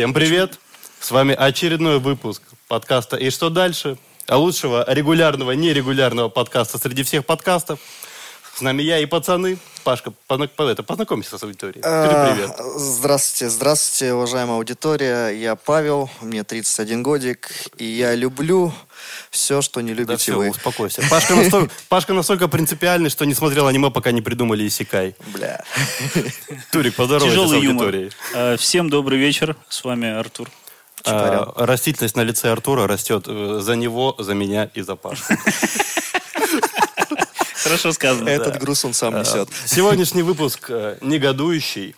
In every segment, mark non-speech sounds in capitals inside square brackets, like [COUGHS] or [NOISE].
Всем привет! С вами очередной выпуск подкаста «И что дальше?» А лучшего регулярного, нерегулярного подкаста среди всех подкастов. С нами я и пацаны. Пашка, познакомься с аудиторией. А, привет. Здравствуйте, здравствуйте, уважаемая аудитория. Я Павел, мне 31 годик, и я люблю все, что не Да любите все, вы. успокойся. Пашка настолько, Пашка настолько принципиальный, что не смотрел аниме, пока не придумали Исикай. Бля. Турик, поздоровайся с Тяжелый юмор. аудиторией. Э, Всем добрый вечер. С вами Артур. А, растительность на лице Артура растет э, за него, за меня и за Пашку. [LAUGHS] Хорошо сказано. Этот груз он сам несет. Сегодняшний выпуск э, негодующий.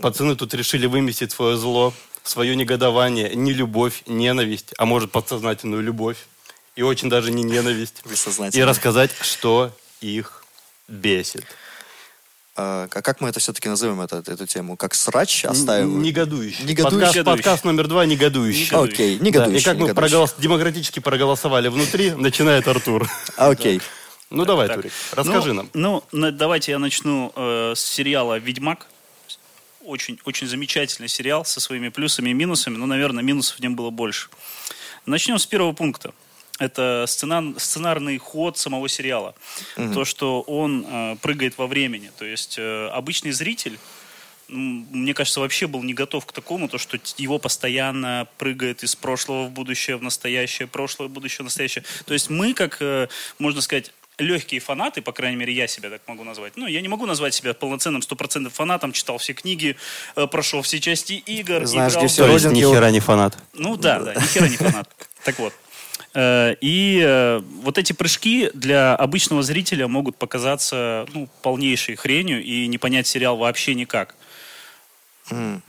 Пацаны тут решили выместить свое зло, свое негодование, не любовь, ненависть, а может подсознательную любовь. И очень даже не ненависть. И рассказать, что их бесит. А а как мы это все-таки назовем, это- эту тему? Как срач оставим? Негодующий. Негодующий. Подкаст, подкаст номер два «Негодующий». Негодующий. Окей, Да, негодующий. и как мы негодующий. проголос- демократически проголосовали внутри, начинает Артур. Окей. [LAUGHS] Ну давай, Так. Турик, расскажи Ну, нам. Ну, на- давайте я начну э, с сериала «Ведьмак». Очень, очень замечательный сериал со своими плюсами и минусами. Но, наверное, минусов в нем было больше. Начнем с первого пункта. Это сцена- сценарный ход самого сериала. То, что он э, прыгает во времени. То есть э, обычный зритель мне кажется, вообще был не готов к такому, то, что его постоянно прыгает из прошлого в будущее, в настоящее, прошлое, будущее, настоящее. То есть мы, как, э, можно сказать, легкие фанаты, по крайней мере, я себя так могу назвать. Ну, я не могу назвать себя полноценным стопроцентным фанатом, читал все книги, э, прошел все части игр, Знаешь, играл где все есть ни хера не фанат. ну да, да, ни хера не фанат. Так вот. Э, И э, вот эти прыжки для обычного зрителя могут показаться ну, полнейшей хренью и не понять сериал вообще никак.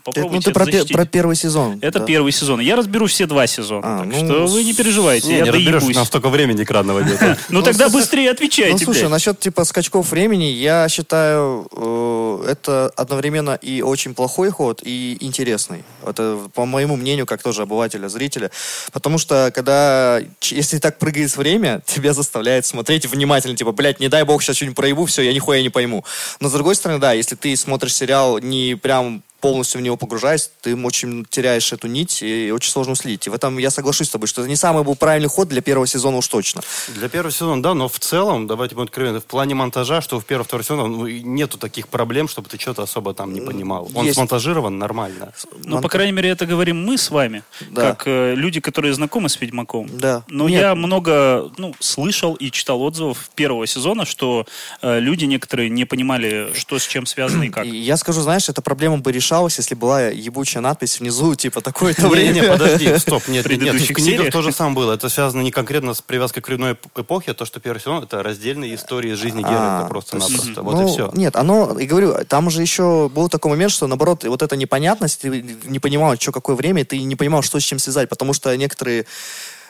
Попробуйте Ну, ты про, защитить. про первый сезон. Это да? первый сезон. Я разберу все два сезона. А, так ну, что вы не переживайте, Не, я не доебусь. нам столько времени экранного нет. [LAUGHS] Ну Ну, тогда быстрее отвечайте, Ну, слушай, насчет типа скачков времени, я считаю, э, это одновременно и очень плохой ход, и интересный. Это, по моему мнению, как тоже обывателя, зрителя. Потому что, когда, если так прыгает время, тебя заставляет смотреть внимательно. Типа, блядь, не дай бог, сейчас что-нибудь проебу, все, я нихуя не пойму. Но, с другой стороны, да, если ты смотришь сериал не прям полностью в него погружаясь, ты очень теряешь эту нить и очень сложно уследить. И в этом я соглашусь с тобой, что это не самый был правильный ход для первого сезона уж точно. Для первого сезона, да, но в целом, давайте будем откровенны, в плане монтажа, что в первом, втором сезоне ну, нету таких проблем, чтобы ты что-то особо там не понимал. Он Есть. смонтажирован нормально. Ну, по Монта- крайней мере, это говорим мы с вами, Да. как э, люди, которые знакомы с Ведьмаком. Да. Но Нет. я много ну, слышал и читал отзывов первого сезона, что э, люди некоторые не понимали, что с чем связано и как. Я скажу, знаешь, эта проблема бы решалась, если была ебучая надпись внизу, типа, такое-то время. подожди, [LAUGHS] стоп, нет, нет, в книгах то же самое было. Это связано не конкретно с привязкой к временной эп- эпохе, а то, что первый сезон это раздельные истории из жизни А, Геральта то просто-напросто. Вот ну, и все. Нет, оно, и говорю, там же еще был такой момент, что, наоборот, вот эта непонятность, ты не понимал, что какое время, ты не понимал, что с чем связать, потому что некоторые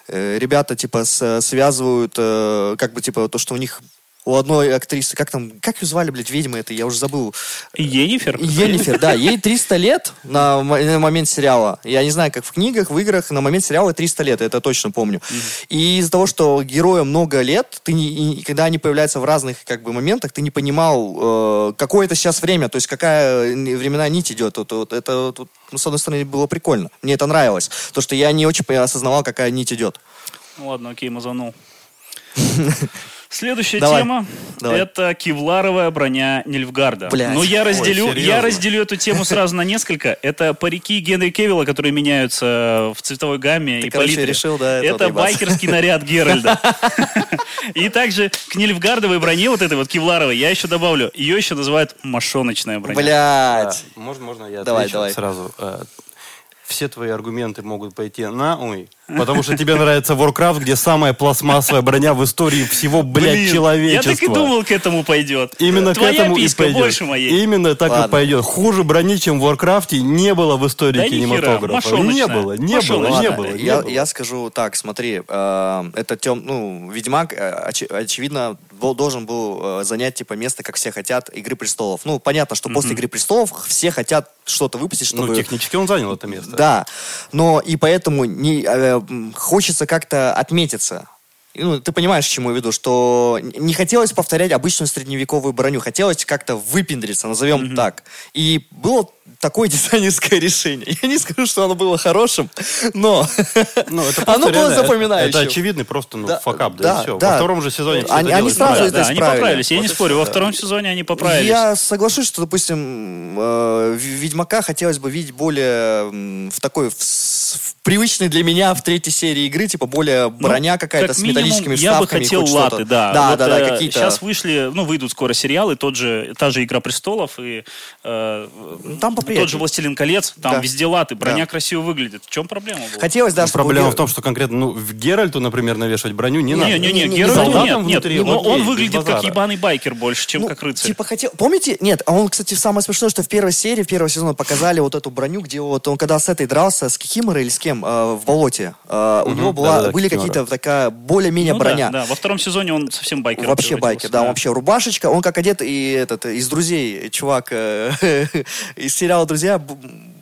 э, ребята, типа, с- связывают, э, как бы, типа, то, что у них у одной актрисы, как там, как ее звали, блядь, ведьма это, я уже забыл. Енифер? Енифер, да, ей 300 лет на, на момент сериала. Я не знаю, как в книгах, в играх, на момент сериала 300 лет, это точно помню. И из-за того, что героям много лет, ты не, и когда они появляются в разных как бы моментах, ты не понимал, э, какое это сейчас время, то есть какая временная нить идет. Вот, вот это, вот, ну, с одной стороны, было прикольно. Мне это нравилось. То, что я не очень осознавал, какая нить идет. Ну ладно, окей, мазанул. [LAUGHS] Следующая Давай. тема Давай. это кевларовая броня Нильфгарда. Блядь. Но я разделю, Ой, серьезно? я разделю эту тему сразу на несколько. [LAUGHS] Это парики Генри Кевилла, которые меняются в цветовой гамме Ты, и короче, палитре. решил, да, Это байкерский наряд Геральда. [LAUGHS] И также к Нильфгардовой броне, вот этой вот кевларовой, я еще добавлю, ее еще называют мошоночная броня. Блять. Можно, можно я Давай, давай. сразу? Все твои аргументы могут пойти на ой, потому что тебе нравится Warcraft, где самая пластмассовая броня в истории всего, блядь, Блин, человечества. Я так и думал, к этому пойдет. Именно Твоя к этому и пойдет. больше моей. Именно так и Ладно. пойдет. Хуже брони, чем в Warcraft, не было в истории Да кинематографа. Не было, не было, не было. не я, было. я скажу так, смотри, э, это тем, ну, Ведьмак, э, очи- очевидно, должен был э, занять типа место, как все хотят, Игры престолов. Ну, понятно, что после Игры престолов все хотят что-то выпустить, чтобы. Ну, технически он занял это место. Да, но и поэтому не, э, хочется как-то отметиться. Ну, ты понимаешь, к чему я веду, что не хотелось повторять обычную средневековую броню, хотелось как-то выпендриться, назовем mm-hmm. так. И было такое [LAUGHS] дизайнерское решение. Я не скажу, что оно было хорошим, но ну, это [LAUGHS] оно было запоминающим. Это, это очевидный просто ну, Да, факап, да, да, и все. да. Во втором же сезоне все Они- это они сразу правильно. Да, это они поправились, я Вот не спорю. Во втором сезоне они поправились. Я соглашусь, что, допустим, э, В- Ведьмака хотелось бы видеть более в такой, в, в привычной для меня в третьей серии игры, типа более броня какая-то Ну, как с минимум, металлическими Я бы хотел латы, да. Да, Вот, да, да, э, какие-то. Сейчас вышли, ну, выйдут скоро сериалы, тот же, та же «Игра престолов» и э, Ну, там тот же «Властелин колец», там Да. везде латы, броня Да. красиво выглядит. В чем проблема была? Хотелось, да, Но чтобы... Проблема в том, что конкретно ну, в Геральту, например, навешивать броню не, надо. Не-не-не, Не, не, Геральт солдатам нет, нет, внутри, но окей, он выглядит как ебаный байкер больше, чем Ну, как рыцарь. Типа хотел... Помните? Нет, а он, кстати, самое смешное, что в первой серии, в первого сезона показали вот эту броню, где вот он когда с этой дрался, с Кикиморой или с кем, э, в болоте, э, у него была, были какие-то такая более-менее Ну броня. Да, да, во втором сезоне он совсем байкер. Вообще байкер, да, он вообще рубашечка, он как одет и этот из друзей, чувак э, [LAUGHS] из сериала Друзья,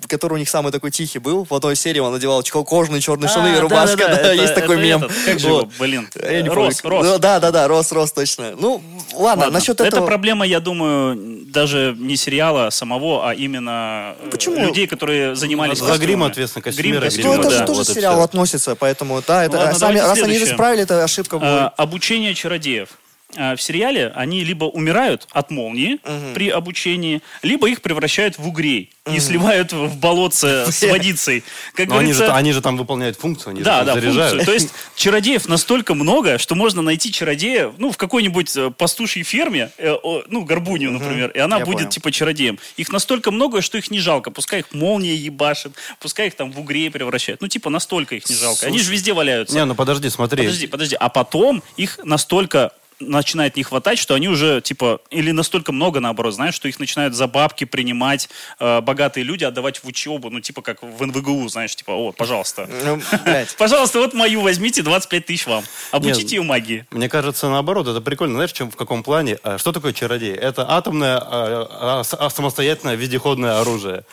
который у них самый такой тихий был. В одной серии он надевал кожаные черные штаны и рубашка, [LAUGHS] да, есть такой мем. Как же Вот. его, блин, Я не Рос, помню. Рос. Ну, Да, да, да, Рос, Рос, точно. Ну, ладно, Ладно, насчет это этого... проблема, я думаю, даже не сериала самого, а именно э, Почему? людей, которые занимались За грим костюмами. ответственны Грим, костюмеры, Ну, это да. же тоже вот сериал относится, поэтому, да, это, ладно, сами, раз они это следующее. исправили, это ошибка будет. А, обучение чародеев. А, В сериале они либо умирают от молнии при обучении, либо их превращают в угрей и сливают в болотце [LAUGHS] с водицей. Как Но они же, они же там выполняют функцию, они Да, же да, там заряжают. функцию. То есть [LAUGHS] чародеев настолько много, что можно найти чародея, ну, в какой-нибудь э, пастушьей ферме, э, ну, горбунью, например, и она я будет понял. типа чародеем. Их настолько много, что их не жалко. Пускай их молния ебашит, пускай их там в угрей превращают. Ну, типа, настолько их не жалко. Они же везде валяются. Не, ну подожди, смотри. Подожди, подожди. А потом их настолько начинает не хватать, что они уже, типа, или настолько много, наоборот, знаешь, что их начинают за бабки принимать э, богатые люди, отдавать в учебу, ну, типа, как в НВГУ, знаешь, типа, о, пожалуйста. Ну. [LAUGHS] Пожалуйста, вот мою возьмите, 25 тысяч вам. Обучите Нет. ее магии. Мне кажется, наоборот, это прикольно. Знаешь, в, чем, в каком плане? А, Что такое чародей? Это атомное а, а, самостоятельное вездеходное оружие.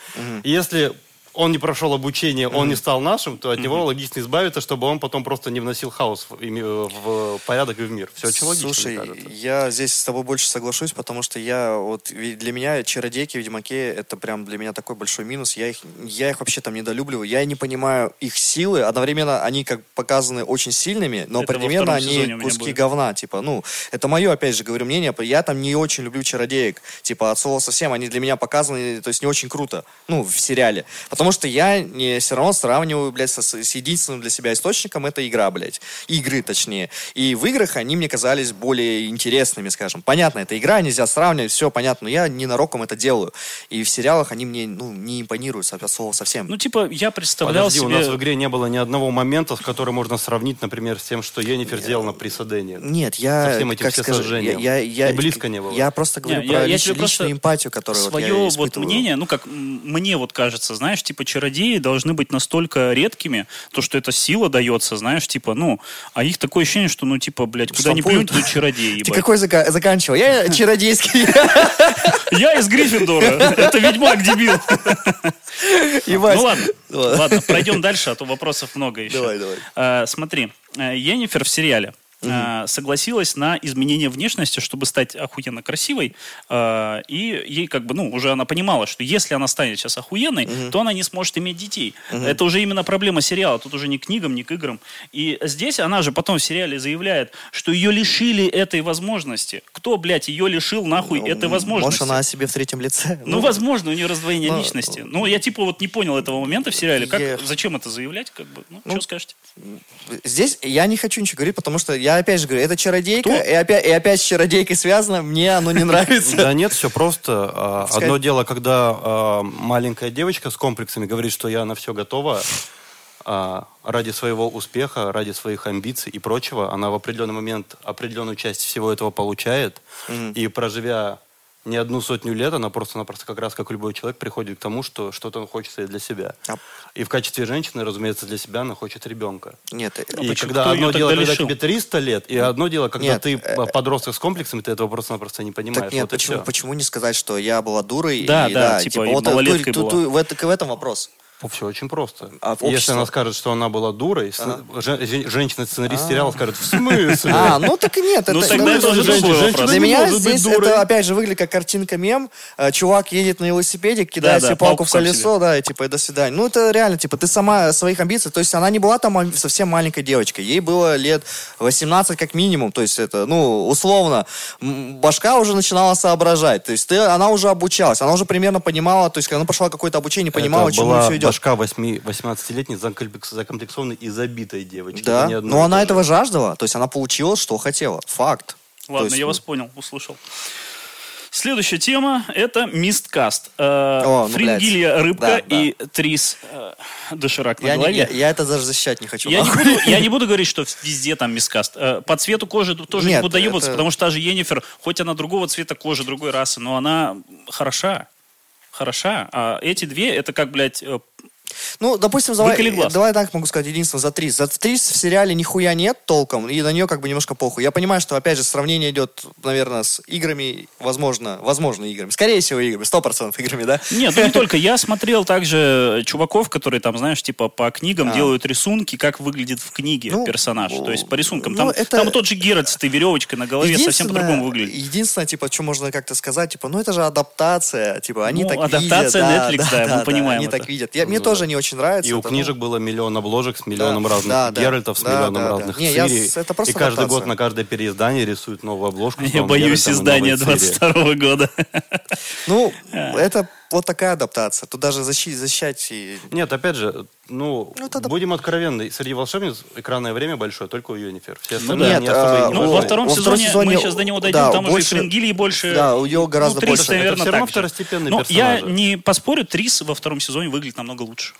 Если он не прошел обучение, он не стал нашим, то от него логично избавиться, чтобы он потом просто не вносил хаос в, ими- в порядок и в мир. Все очень логично, Слушай, я здесь с тобой больше соглашусь, потому что я вот для меня чародейки, ведьмаки это прям для меня такой большой минус. Я их, я их вообще там недолюбливаю. Я не понимаю их силы. Одновременно они как показаны очень сильными, но Это одновременно они куски будет. говна. Типа, ну, это мое, опять же, говорю, мнение. Я там не очень люблю чародеек. Типа, от слова совсем. Они для меня показаны, то есть не очень круто. Ну, в сериале. Потому что я не все равно сравниваю, блядь, со- с единственным для себя источником это игра, блядь. Игры, точнее. И в играх они мне казались более интересными, скажем. Понятно, это игра, нельзя сравнивать, все понятно, но я ненароком это делаю. И в сериалах они мне, ну, не импонируют со- от слова совсем. Ну, типа, я представлял Подожди, у нас в себе... игре не было ни одного момента, с которым можно сравнить, например, с тем, что Йеннифер сделала при Садене. Нет, я, Со всем этим как скажу, сожжением. я, я, И близко не было. Я просто говорю Не, про я- я лич- просто личную эмпатию, которую вот свое я вот испытываю. мнение, ну как мне вот кажется, знаешь, типа чародеи должны быть настолько редкими, то что эта сила дается, знаешь, типа, ну, а их такое ощущение, что, ну, типа, блядь, куда ни плюнь, то чародеи, Ты какой зака- заканчивал? Я [LAUGHS] чародейский. Я из Гриффиндора, это ведьмак, дебил. Ну ладно, Ладно. пройдем дальше, а то вопросов много еще. Давай, давай. А, смотри, э, Йеннифер в сериале э, согласилась на изменение внешности, чтобы стать охуенно красивой, э, и ей как бы, ну, уже она понимала, что если она станет сейчас охуенной, то она не сможет иметь детей. Это уже именно проблема сериала, тут уже не к книгам, не к играм. И здесь она же потом в сериале заявляет, что ее лишили этой возможности. Кто, блядь, ее лишил нахуй этой возможности? Может, она о себе в третьем лице? Ну, возможно, у нее раздвоение ну, личности. Ну, я типа вот не понял этого момента в сериале. Как, Я- Зачем это заявлять, как бы? Ну, Ну, что скажете? Здесь я не хочу ничего говорить, потому что я опять же говорю, это чародейка, Кто? и опять, и опять с чародейкой связано, мне оно не нравится. Да нет, все просто. А, Одно дело, когда а, маленькая девочка с комплексами говорит, что я на все готова а, ради своего успеха, ради своих амбиций и прочего, она в определенный момент определенную часть всего этого получает, и проживя не одну сотню лет, она просто-напросто, как раз как любой человек, приходит к тому, что что-то хочется и для себя. А- И в качестве женщины, разумеется, для себя она хочет ребенка. Нет, э, И почему? когда Кто одно дело, тогда когда лишил? тебе 300 лет, и одно дело, когда Нет, ты э, подросток с комплексами, ты этого просто-напросто не понимаешь. так нет, вот почему, почему не сказать, что я была дурой? Да, и, да, типа, и вот, малолеткой тут- была. тут- в, это- в этом вопрос. Все очень просто. А Если общество? она скажет, что она была дурой, же- женщина-сценарист сериала скажет, в смысле? А, ну так и нет. Ну, это- тогда это уже женщина-. Для меня здесь это опять же выглядит как картинка мем. Э, Чувак едет на велосипеде, кидает себе палку в колесо, да, и типа, и до свидания. Ну, это реально, типа, ты сама своих амбиций, то есть она не была там ам- совсем маленькой девочкой, ей было лет 18 как минимум, то есть это, ну, условно, башка уже начинала соображать, то есть ты, она уже обучалась, она уже примерно понимала, то есть она пошла какое-то обучение, понимала, чему все идет. Башка 8 18-летней закомплекс- закомплексованной и забитой девочки. Да, не но и она этого жаждала, то есть она получила, что хотела, факт. Ладно, есть, я ну, вас понял, услышал. Следующая тема – это мисткаст. Э, О, ну, Фрингилья блядь. рыбка Да, да. и Трис э, доширак на Я, не- голове. я, я это даже защищать не хочу. Я не, буду, [LAUGHS] я не буду говорить, что везде там мискаст. Э, По цвету кожи тоже Нет, не буду доебаться, это- потому что та же Енифер, хоть она другого цвета кожи, другой расы, но она хороша. Хороша. А эти две, это как, блядь, э, Ну, допустим, давай, давай так могу сказать, единственное, за Трис. За Трис в сериале нихуя нет толком, и на нее как бы немножко похуй. Я понимаю, что, опять же, сравнение идет, наверное, с играми, возможно, возможно, играми. Скорее всего, играми, сто процентов играми, да? Нет, ну не только. Я смотрел также чуваков, которые там, знаешь, типа по книгам А. делают рисунки, как выглядит в книге Ну, персонаж. То есть по рисункам. ну, Там, это- там тот же Геральт с этой веревочкой на голове совсем по-другому выглядит. Единственное, типа, что можно как-то сказать, типа, ну это же адаптация, типа, они Ну, так адаптация видят. Netflix, да, мы понимаем Они это. так видят. Я, мне Ну, тоже да. не очень нравится. И у это, ну, книжек было миллион обложек с миллионом Да, разных да, да. Геральтов, с Да, миллионом да, да. разных Не, я это просто И каждый адаптация. год на каждое переиздание рисуют новую обложку. Я боюсь издания новой Цири. 22 года. Ну, [LAUGHS] это вот такая адаптация. Тут даже защи- защищать и Нет, опять же, ну, Ну, это да. будем откровенны, среди волшебниц экранное время большое только у Юнифер. Все Ну остальные не особо Нет, и а, не Ну, во- втором во втором сезоне, сезоне, мы сейчас до него дойдем, да, там больше- уже Фрингилии больше... Да, у него гораздо ну, Трис, больше. наверное, Это всё равно же. второстепенные Но я не поспорю, Трис во втором сезоне выглядит намного лучше.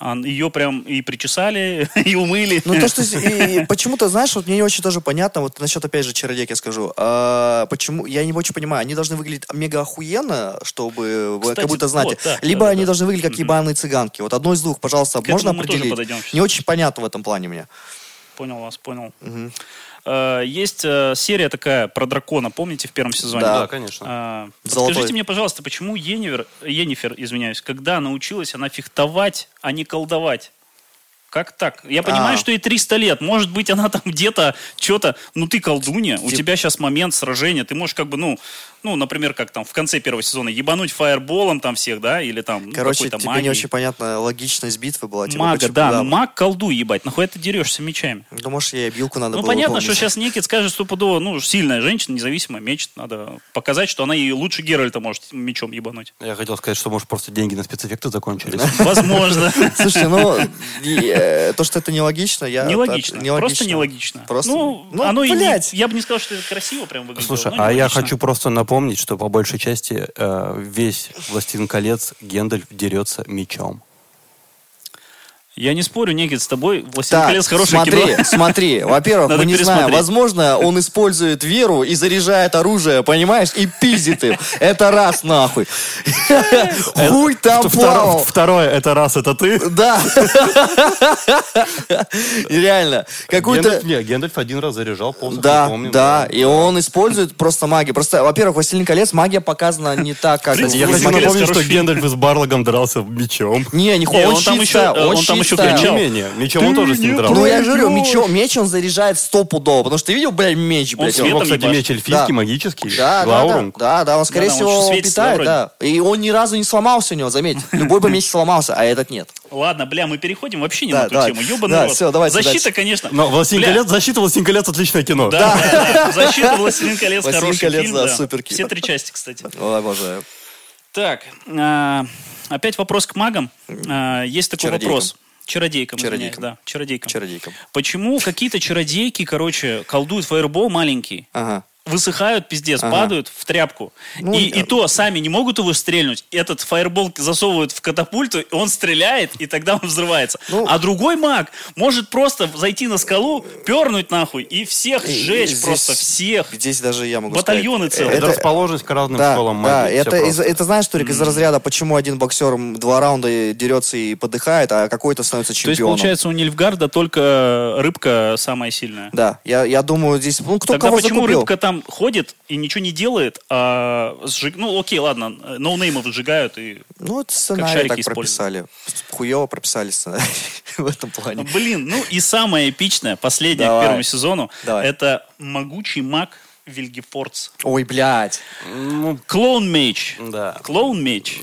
А Ее прям и причесали, [LAUGHS] и умыли. Ну, то, что и почему-то, знаешь, вот мне не очень тоже понятно, вот насчет, опять же, чародейки скажу, а, почему, я не очень понимаю, они должны выглядеть мега охуенно, чтобы вы Кстати, как будто знать, вот, да, либо да, они да. должны выглядеть как ебаные цыганки. Вот одно из двух, пожалуйста, К можно определить? Не очень понятно в этом плане мне. Понял вас, понял. Э, Есть э, серия такая про дракона, помните, в первом сезоне? Да. Да, конечно. Золотой. Скажите мне, пожалуйста, почему Енифер, Енифер, извиняюсь, когда научилась она фехтовать, а не колдовать? Как так? Я понимаю, А. что ей 300 лет. Может быть, она там где-то что-то... Ну, ты колдунья, у Тип- тебя сейчас момент сражения. Ты можешь как бы, ну, ну, например, как там в конце первого сезона, ебануть фаерболом там всех, да? Или там ну, Короче, какой-то тебе магией. не очень понятна логичность битвы была. типа, Мага, почему- да, ну маг колдуй, ебать. Нахуй ты дерешься мечами? Да, может, ей обилку надо Ну, было понятно, помнить. что сейчас Некит скажет стопудово, ну, сильная женщина, независимая, мечет. Надо показать, что она и лучше Геральта может мечом ебануть. Я хотел сказать, что, может, просто деньги на спецэффекты закончились. [LAUGHS] Возможно. [LAUGHS] Слушайте, ну, э, то, что это нелогично, я... Нелогично. Просто нелогично. Просто, Ну, ну, оно и. Я бы не сказал, что это красиво прям выглядит. Слушай, а я хочу просто напомнить, что по большей части э, весь «Властелин колец» Гендальф дерется мечом. Я не спорю, Некит, с тобой. «Властелин Так, колец» хорошее смотри, кино. [LAUGHS] смотри. Во-первых, мы не знаем. Возможно, он использует веру и заряжает оружие, понимаешь, и пиздит им. Это раз нахуй. Хуй там плавал. второе, это раз, это ты. Да. Реально. Гендальф, не, Гендальф один раз заряжал, посох, Да, да, и он использует просто магию. Просто, во-первых, «Властелин колец» магия показана не так, как... Я хочу напомнить, что. Гендальф с Барлогом дрался мечом. Не, нихуя, Не, он, там еще- ставил. кричал. Менее, мечом он тоже с ним не дрался. Ну, я же говорю, мечом, меч он заряжает стопудово, потому что ты видел, блядь, меч, Он блядь, светом Его, кстати, меч эльфийский, Да. магический, Да, да, да, да, да, он, скорее Да, да, он всего, питает, да, да. И он ни разу не сломался у него, заметь. Любой бы меч сломался, а этот нет. Ладно, бля, мы переходим вообще не Да, на ту давай. тему. Ебаный Да, рот. всё, давайте Защита, дальше. конечно. Но «Властелин Бля, колец», защита «Властелин колец» отличное кино. Да, да, да. Защита «Властелин колец» «Властелин хороший колец», фильм, да, да. супер кино. Все три части, кстати. Ой, обожаю. Так, а, опять вопрос к магам. А, Есть такой Чародейкам. вопрос. Чародейкам, извиняюсь, Чародейкам. да, чародейкам. Чародейкам. Почему какие-то чародейки, короче, колдуют фаербол маленький, Ага. Высыхают, пиздец, Ага. падают в тряпку. Ну, и, да. и то сами не могут его стрельнуть. Этот фаербол засовывают в катапульту, и он стреляет, и тогда он взрывается. Ну. а другой маг может просто зайти на скалу, пернуть нахуй, и всех И- сжечь, здесь- просто всех. Здесь даже я могу Батальоны сказать. целые. Это расположенность к разным да, школам да, магии. всё это, из, это знаешь, Турик, из разряда, почему один боксер два раунда дерется и подыхает, а какой-то становится То есть, чемпионом. получается, у Нильфгарда только рыбка самая сильная. Да, я, я думаю, здесь, ну, кто Тогда кого почему закупил? рыбка там ходит и ничего не делает, а сжиг- ну окей, ладно, ноунеймов сжигают и... Ну, это сценарий шарики так прописали. Хуево прописали сценарий [LAUGHS] в этом плане. Блин, ну и самое эпичное, последнее Давай. к первому сезону, Давай. это могучий маг Вильгефордс. Ой, блядь. Ну, Клоун меч. да. Клоун меч.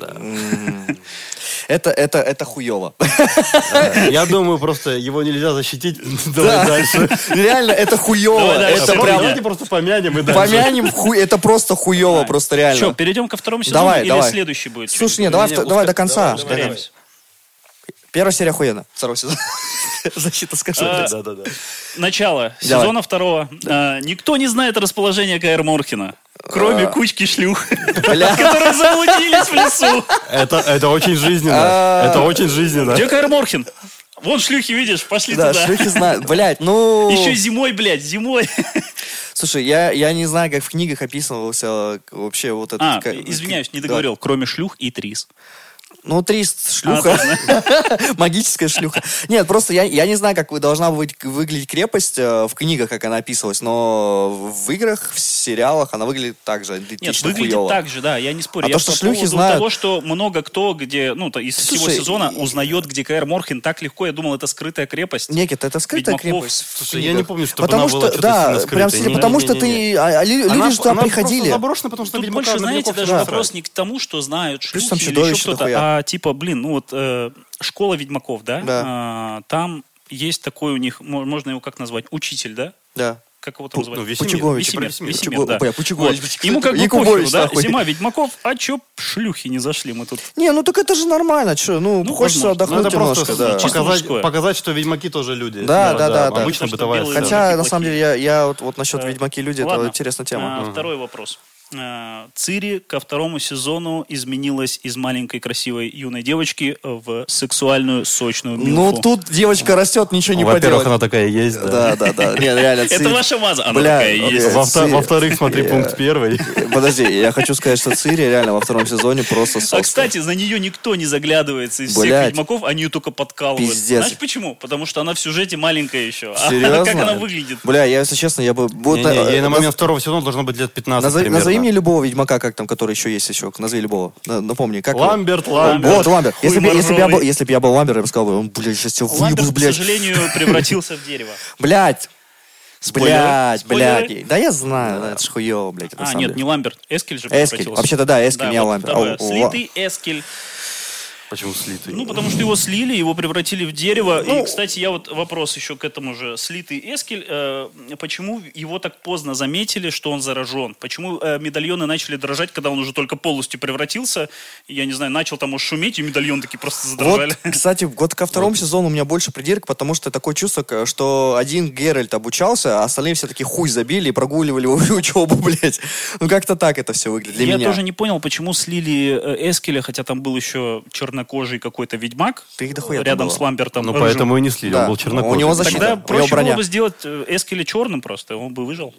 Это, это, это хуево. Я думаю, просто его нельзя защитить. Давай дальше. Реально, это хуево. Это прям... Давайте просто помянем и дальше. Помянем, это просто хуево, просто Что, реально. перейдем ко второму сезону Давай, или давай. следующий будет? Слушай, нет, давай, давай до конца. Первая серия охуенно. Второй сезон. [LAUGHS] Защита скажу. А, Да, да, да. Начало сезона второго. А, никто не знает расположение Каэр Морхена, кроме А. кучки шлюх, [LAUGHS] которые заблудились в лесу. Это, это очень жизненно. А. Это очень жизненно. Где Каэр Морхен? Вон шлюхи, видишь, пошли Да, туда. шлюхи знают. Блять, ну... Еще зимой, блядь, зимой. Слушай, я, я не знаю, как в книгах описывался вообще вот это... А, как- извиняюсь, не да. договорил. Кроме шлюх и трис. Ну, три шлюха. [LAUGHS] Магическая шлюха. Нет, просто я, я не знаю, как вы- должна быть, выглядеть крепость э, в книгах, как она описывалась, но в играх, в сериалах она выглядит так же, Нет, выглядит хуёво. так же, да, я не спорю. А я то, что по шлюхи знают- того, что много кто, где, ну, то из всего Слушай, сезона и- узнает, где Каэр Морхен так легко. Я думал, это скрытая крепость. Некит, это скрытая Ведьмаков. крепость. Слушай, я не помню, чтобы потому она что, да, прям сильно, Не, потому не, что не, ты, не. а, а лю- люди Она- же туда она приходили. заброшена, потому что Тут больше, на знаете, даже вопрос не к тому, что знают шлюхи или еще кто-то. А типа, блин, ну вот э, школа ведьмаков, да? Да. А, там есть такой у них, мо- можно его как назвать, учитель, да? Да. Как его там Ну, называют? Весемир. Весемир, да. Пучугович. Вот. Ему как бы похеру, да? нахуй. Зима ведьмаков, а чё шлюхи не зашли? Мы тут... Не, ну так это же нормально, что, ну, Ну, хочется возможно. Ну, отдохнуть это просто немножко, да. чисто показать, мужское. показать, что ведьмаки тоже люди. Да, да, да, да. Обычно Что бытовая. Хотя, на самом деле, я, я вот, вот насчет Ведьмаки люди, Ладно. это интересная тема. А, Второй вопрос. А, Цири ко второму сезону изменилась из маленькой красивой юной девочки в сексуальную сочную Ну, милфу. тут девочка растет, ничего не Во-первых, поделать. она такая есть, да. Да, да, да. Не, реально, [LAUGHS] Это ваша маза, она Бля, такая ну, есть. э, Во-вторых, смотри, Э, пункт первый. Подожди, я хочу сказать, что Цири реально во втором сезоне просто А, кстати, за нее никто не заглядывается из всех ведьмаков, они ее только подкалывают. Пиздец. Знаешь почему? Потому что она в сюжете маленькая еще. А Серьезно? [LAUGHS] как она выглядит? Бля, я, если честно, я бы... э, Ей на момент второго сезона должно быть лет 15 назови, примерно. Назови мне любого ведьмака, как там, который еще есть еще. Назови любого. На- Напомни, как? Ламберт, Ламберт. Вот, Ламберт. Если бы, если, бы я был, если бы я был Ламберт, я бы сказал, блядь, сейчас тебя выебу, к блядь. сожалению, [LAUGHS] превратился в дерево. Блядь. Спойлеры. блядь. Да я знаю, да, это ж хуево, блядь. А, нет, деле. не Ламберт, Эскель же Эскель. Вообще-то да, Эскель, не вот Ламберт. Слитый Эскель. Почему слитый? Ну, потому что его слили, его превратили в дерево. Ну, и, кстати, я вот вопрос еще к этому же. Слитый Эскель, э, почему его так поздно заметили, что он заражен? Почему э, медальоны начали дрожать, когда он уже только полностью превратился? Я не знаю, начал там уж шуметь, и медальоны такие просто задрожали. Вот, кстати, вот ко второму сезону у меня больше придирок, потому что такое чувство, что один Геральт обучался, а остальные все таки хуй забили и прогуливали его [LAUGHS] учебу, блядь. Ну, как-то так это все выглядит для я меня. тоже не понял, почему слили э, Эскеля, хотя там был еще чернокожий какой-то ведьмак Да их дохуя рядом было. с Ламбертом. Ну, поэтому и не слили, Да. он был чернокожий. У него защита. Тогда у него проще броня. было бы сделать э, Эскеля черным просто, он бы выжил.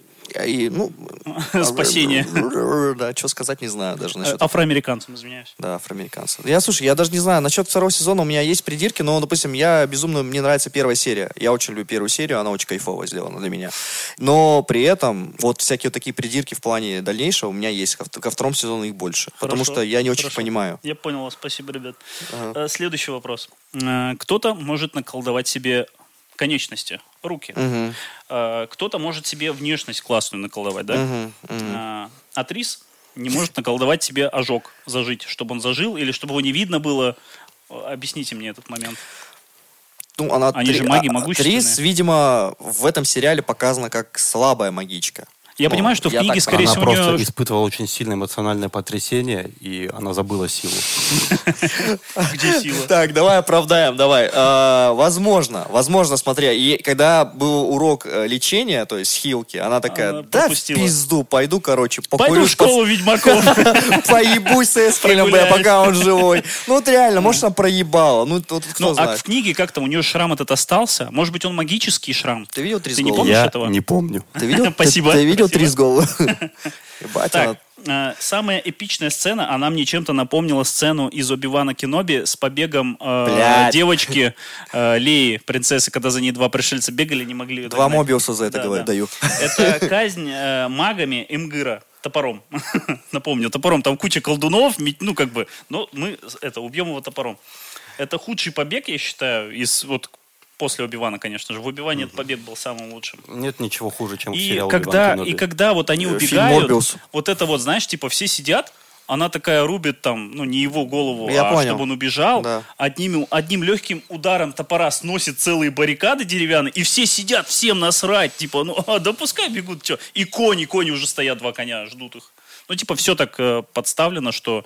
И, ну, [LAUGHS] Спасение. [LAUGHS] Да, что сказать, не знаю даже Э, насчет Афроамериканцам, извиняюсь. Да, афроамериканцев. Я, слушай, я даже не знаю, насчет второго сезона у меня есть придирки, но, допустим, я безумно, мне нравится первая серия. Я очень люблю первую серию, она очень кайфовая сделана для меня. Но при этом, вот всякие вот такие придирки в плане дальнейшего у меня есть. Ко, вт- ко второму сезону их больше. потому Хорошо, что я не очень хорошо. понимаю. Я понял вас, спасибо, ребят. Ага. Э, Следующий вопрос. Э, Кто-то может наколдовать себе конечности, руки. Мгм. Э, Кто-то может себе внешность классную наколдовать, да? Мгм, мгм. Э, Атрис не может наколдовать себе ожог, зажить, чтобы он зажил или чтобы его не видно было. Э, Объясните мне этот момент. Ну, она Они же три- маги а- могущественные. Трис, видимо, в этом сериале показана как слабая магичка. Я Ну, понимаю, что в книге, так скорее она всего, у просто нее... испытывала очень сильное эмоциональное потрясение, и она забыла силу. [LAUGHS] Где сила? Так, давай оправдаем, давай. А, возможно, возможно, смотри, и когда был урок э, лечения, то есть хилки, она такая, да пизду, пойду, короче, Пойду в школу ведьмаков. [LAUGHS] Поебусь с бля, Погуляешь. пока он живой. Ну, вот реально, может, она проебала. Ну, тут кто Ну, а знает. в книге как там, у нее шрам этот остался? Может быть, он магический шрам? Ты видел три Ты не помнишь Я этого? не помню. Ты видел, [LAUGHS] Спасибо, ты видел спасибо. три с головы? [LAUGHS] Ебать, Так, она Э, Самая эпичная сцена, она мне чем-то напомнила сцену из Оби-Вана Кеноби с побегом э, девочки э, Леи, принцессы, когда за ней два пришельца бегали, не могли Два догнать. Мобиуса за это Да, говорю, да. даю. Это [LAUGHS] казнь э, магами Эмгыра. Топором. [LAUGHS] Напомню, топором. Там куча колдунов, ну, как бы, но мы это, убьем его топором. Это худший побег, я считаю, из вот после Оби-Вана, конечно же. В Оби-Ване этот побег был самым лучшим. Нет ничего хуже, чем И сериал когда, «Оби-Ван и Кеноби». когда вот они Э, убегают, вот это вот, знаешь, типа все сидят, она такая рубит там, ну, не его голову, Я а понял. чтобы он убежал. Да. Одним, одним легким ударом топора сносит целые баррикады деревянные, и все сидят, всем насрать, типа, ну, [LAUGHS] а, да пускай бегут, что. И кони, кони уже стоят, два коня, ждут их. Ну, типа, все так э, подставлено, что,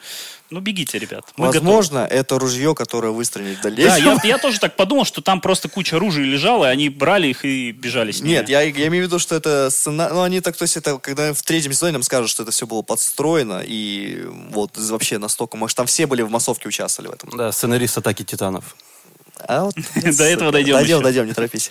ну, бегите, ребят. мы готовы. Возможно, это ружье, которое выстрелит в Да, я, я тоже так подумал, что там просто куча оружия лежала, и они брали их и бежали с ними. Нет, я, я имею в виду, что это сцена... Ну, они так, то есть это, когда в третьем сезоне нам скажут, что это все было подстроено, и вот вообще настолько... Может, там все были в массовке участвовали в этом. Да, сценарист «Атаки титанов». А вот... [LAUGHS] До этого дойдем Дойдем, дойдем, не торопись.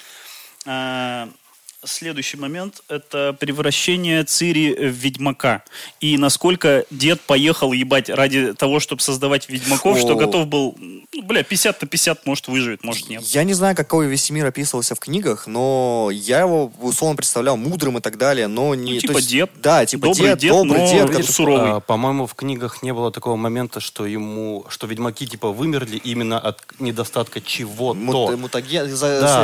Следующий момент – это превращение Цири в Ведьмака. И насколько дед поехал ебать ради того, чтобы создавать Ведьмаков, что готов был, ну, бля, 50 на 50, может, выживет, может, нет. Я не знаю, какой весь мир описывался в книгах, но я его условно представлял мудрым и так далее, но не... Ну, типа есть- дед. Да, типа Добрый дед, дед, добрый но дед. который- суровый. А, по-моему, в книгах не было такого момента, что ему, что ведьмаки типа вымерли именно от недостатка чего-то. Мут- мутаген- Да,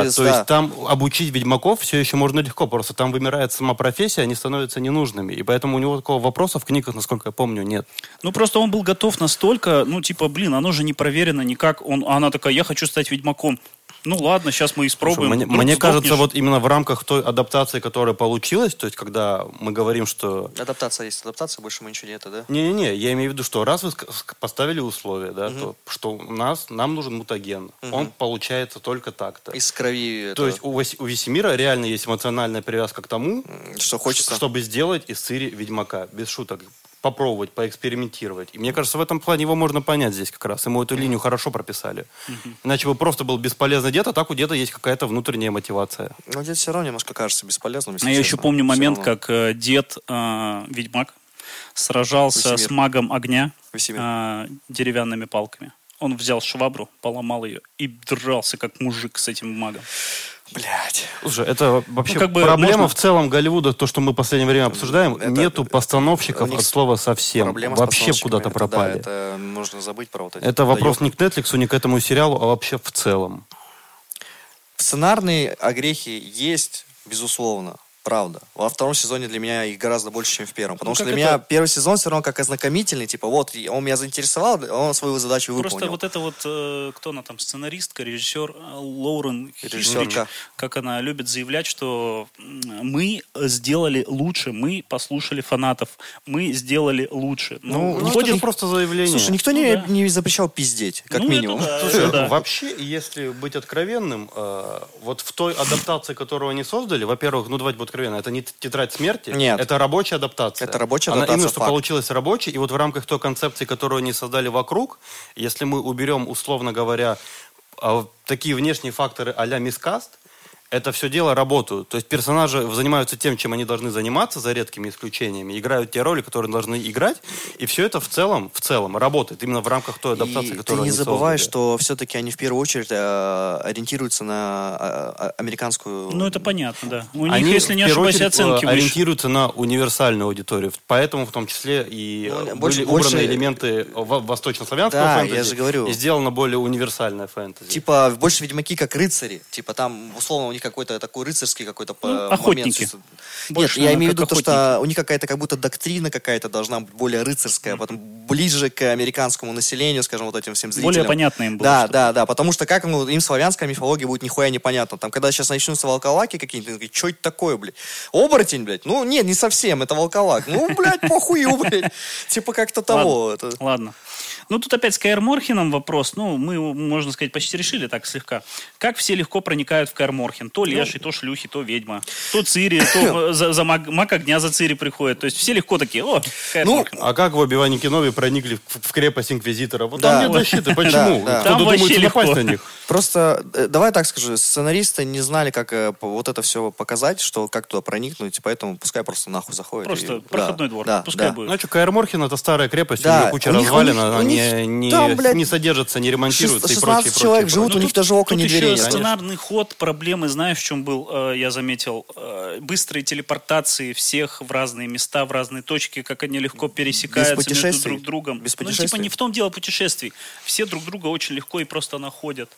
за- то да. есть там обучить ведьмаков все еще можно легко, просто там вымирает сама профессия, они становятся ненужными. И поэтому у него такого вопроса в книгах, насколько я помню, нет. Ну, просто он был готов настолько, ну, типа, блин, оно же не проверено никак. Он, а она такая, я хочу стать Ведьмаком. Ну, ладно, сейчас мы испробуем. Мне, Вдруг мне кажется, вот именно в рамках той адаптации, которая получилась, то есть когда мы говорим, что Адаптация есть адаптация, больше мы ничего нет, да? Не-не-не, я имею в виду, что раз вы поставили условия, да, то, что у нас, нам нужен мутаген. Он получается только так-то. Из крови. То это, есть у, Вась- у Весемира реально есть эмоциональная привязка к тому, что хочется. чтобы сделать из Цири Ведьмака. Без шуток. Попробовать, поэкспериментировать. И мне кажется, в этом плане его можно понять здесь как раз. Ему эту линию хорошо прописали. Иначе бы просто был бесполезный дед, а так у деда есть какая-то внутренняя мотивация. Но здесь все равно немножко кажется бесполезным. А я еще помню момент, равно. как э, дед э, Ведьмак сражался Весемир. с магом огня э, деревянными палками. Он взял швабру, поломал ее и дрался как мужик с этим магом. Блядь. Слушай, это вообще Ну, как бы проблема можно- в целом Голливуда, то, что мы в последнее время обсуждаем, Это- нету это- постановщиков от слова совсем. Проблема Вообще куда-то Это пропали. Да, это можно забыть про вот эти. Это вопрос не к Netflix, не к этому сериалу, а вообще в целом. Сценарные огрехи есть, безусловно. Правда. Во втором сезоне для меня их гораздо больше, чем в первом. Потому Ну, что для меня это- первый сезон все равно как ознакомительный. Типа, вот, он меня заинтересовал, он свою задачу выполнил. Просто вот это вот, э, кто она там, сценаристка, режиссер э, Лоурен. Хитрич, как она любит заявлять, что мы сделали лучше, мы послушали фанатов, мы сделали лучше. Ну, Ну, выходит- это просто заявление. Слушай, никто Ну не, да. не запрещал пиздеть, как Ну, это минимум. да, [LAUGHS] Слушай, это да. вообще, если быть откровенным, э, вот в той адаптации, которую они создали, во-первых, ну давайте будем откровенны, это не тетрадь смерти, Нет. это рабочая адаптация. Это рабочая Она адаптация, именно что факт. получилась рабочей, и вот в рамках той концепции, которую они создали вокруг, если мы уберем, условно говоря, а, такие внешние факторы а-ля мискаст, это все дело работают. То есть персонажи занимаются тем, чем они должны заниматься, за редкими исключениями, играют те роли, которые должны играть, и все это в целом, в целом работает, именно в рамках той адаптации, И ты которую не они забывай, создали. что все-таки они в первую очередь э, ориентируются на э, американскую... Ну, это понятно, да. У них, Они, если не ошибаюсь, очередь, оценки э, выше. ориентируются на универсальную аудиторию. Поэтому в том числе и Ну, больше- были больше- убраны элементы во- восточнославянского Да, фэнтези я же говорю. и сделано более универсальное фэнтези. Типа, больше ведьмаки как рыцари. Типа, там, условно, у них какой-то такой рыцарский какой-то Ну, э, охотники. момент. Больше, Нет, я имею в виду то, что у них какая-то как будто доктрина какая-то должна быть более рыцарская, потом ближе к американскому населению, скажем, вот этим всем зрителям. Более понятно им было. Да, что-то. да, да, потому что как ну, им славянская мифология будет нихуя непонятно. Там, когда сейчас начнутся волколаки какие-нибудь, что это такое, блядь? Оборотень, блядь? Ну, нет, не совсем, это волколак. Ну, блядь, похую, [LAUGHS] блядь. Типа как-то того. Ладно. Ну, тут опять с Каэр Морхеном вопрос. Ну, мы, можно сказать, почти решили так слегка. Как все легко проникают в Каэр Морхен? То леший, то шлюхи, то ведьма. То Цири, то [LAUGHS] за, за маг, маг огня за Цири приходит. То есть все легко такие, о, Каэр Ну, Морхен. А как в Оби-Ване Кенови проникли в, в крепость Инквизитора? Вот Да. там нет защиты. [LAUGHS] Почему? Да, да. Кто Там думаете вообще напасть легко. на них? [LAUGHS] Просто, э, давай так скажу, сценаристы не знали, как э, вот это все показать, что как туда проникнуть, и поэтому пускай просто нахуй заходит. Просто и- проходной да, двор. Да, Пускай да. будет. Ну, что, Каэр Морхен это старая крепость, Да, у нее куча у них- не, не, там, блядь, не содержится, не ремонтируется и шест- прочее, 16 человек прочее, живут, прочее. у них даже окон тут еще дверей нет. сценарный ход проблемы, знаешь, в чем был, э, я заметил, Э, быстрые телепортации всех в разные места, в разные точки, как они легко пересекаются между друг другом. Без ну, типа не в том дело путешествий. Все друг друга очень легко и просто находят.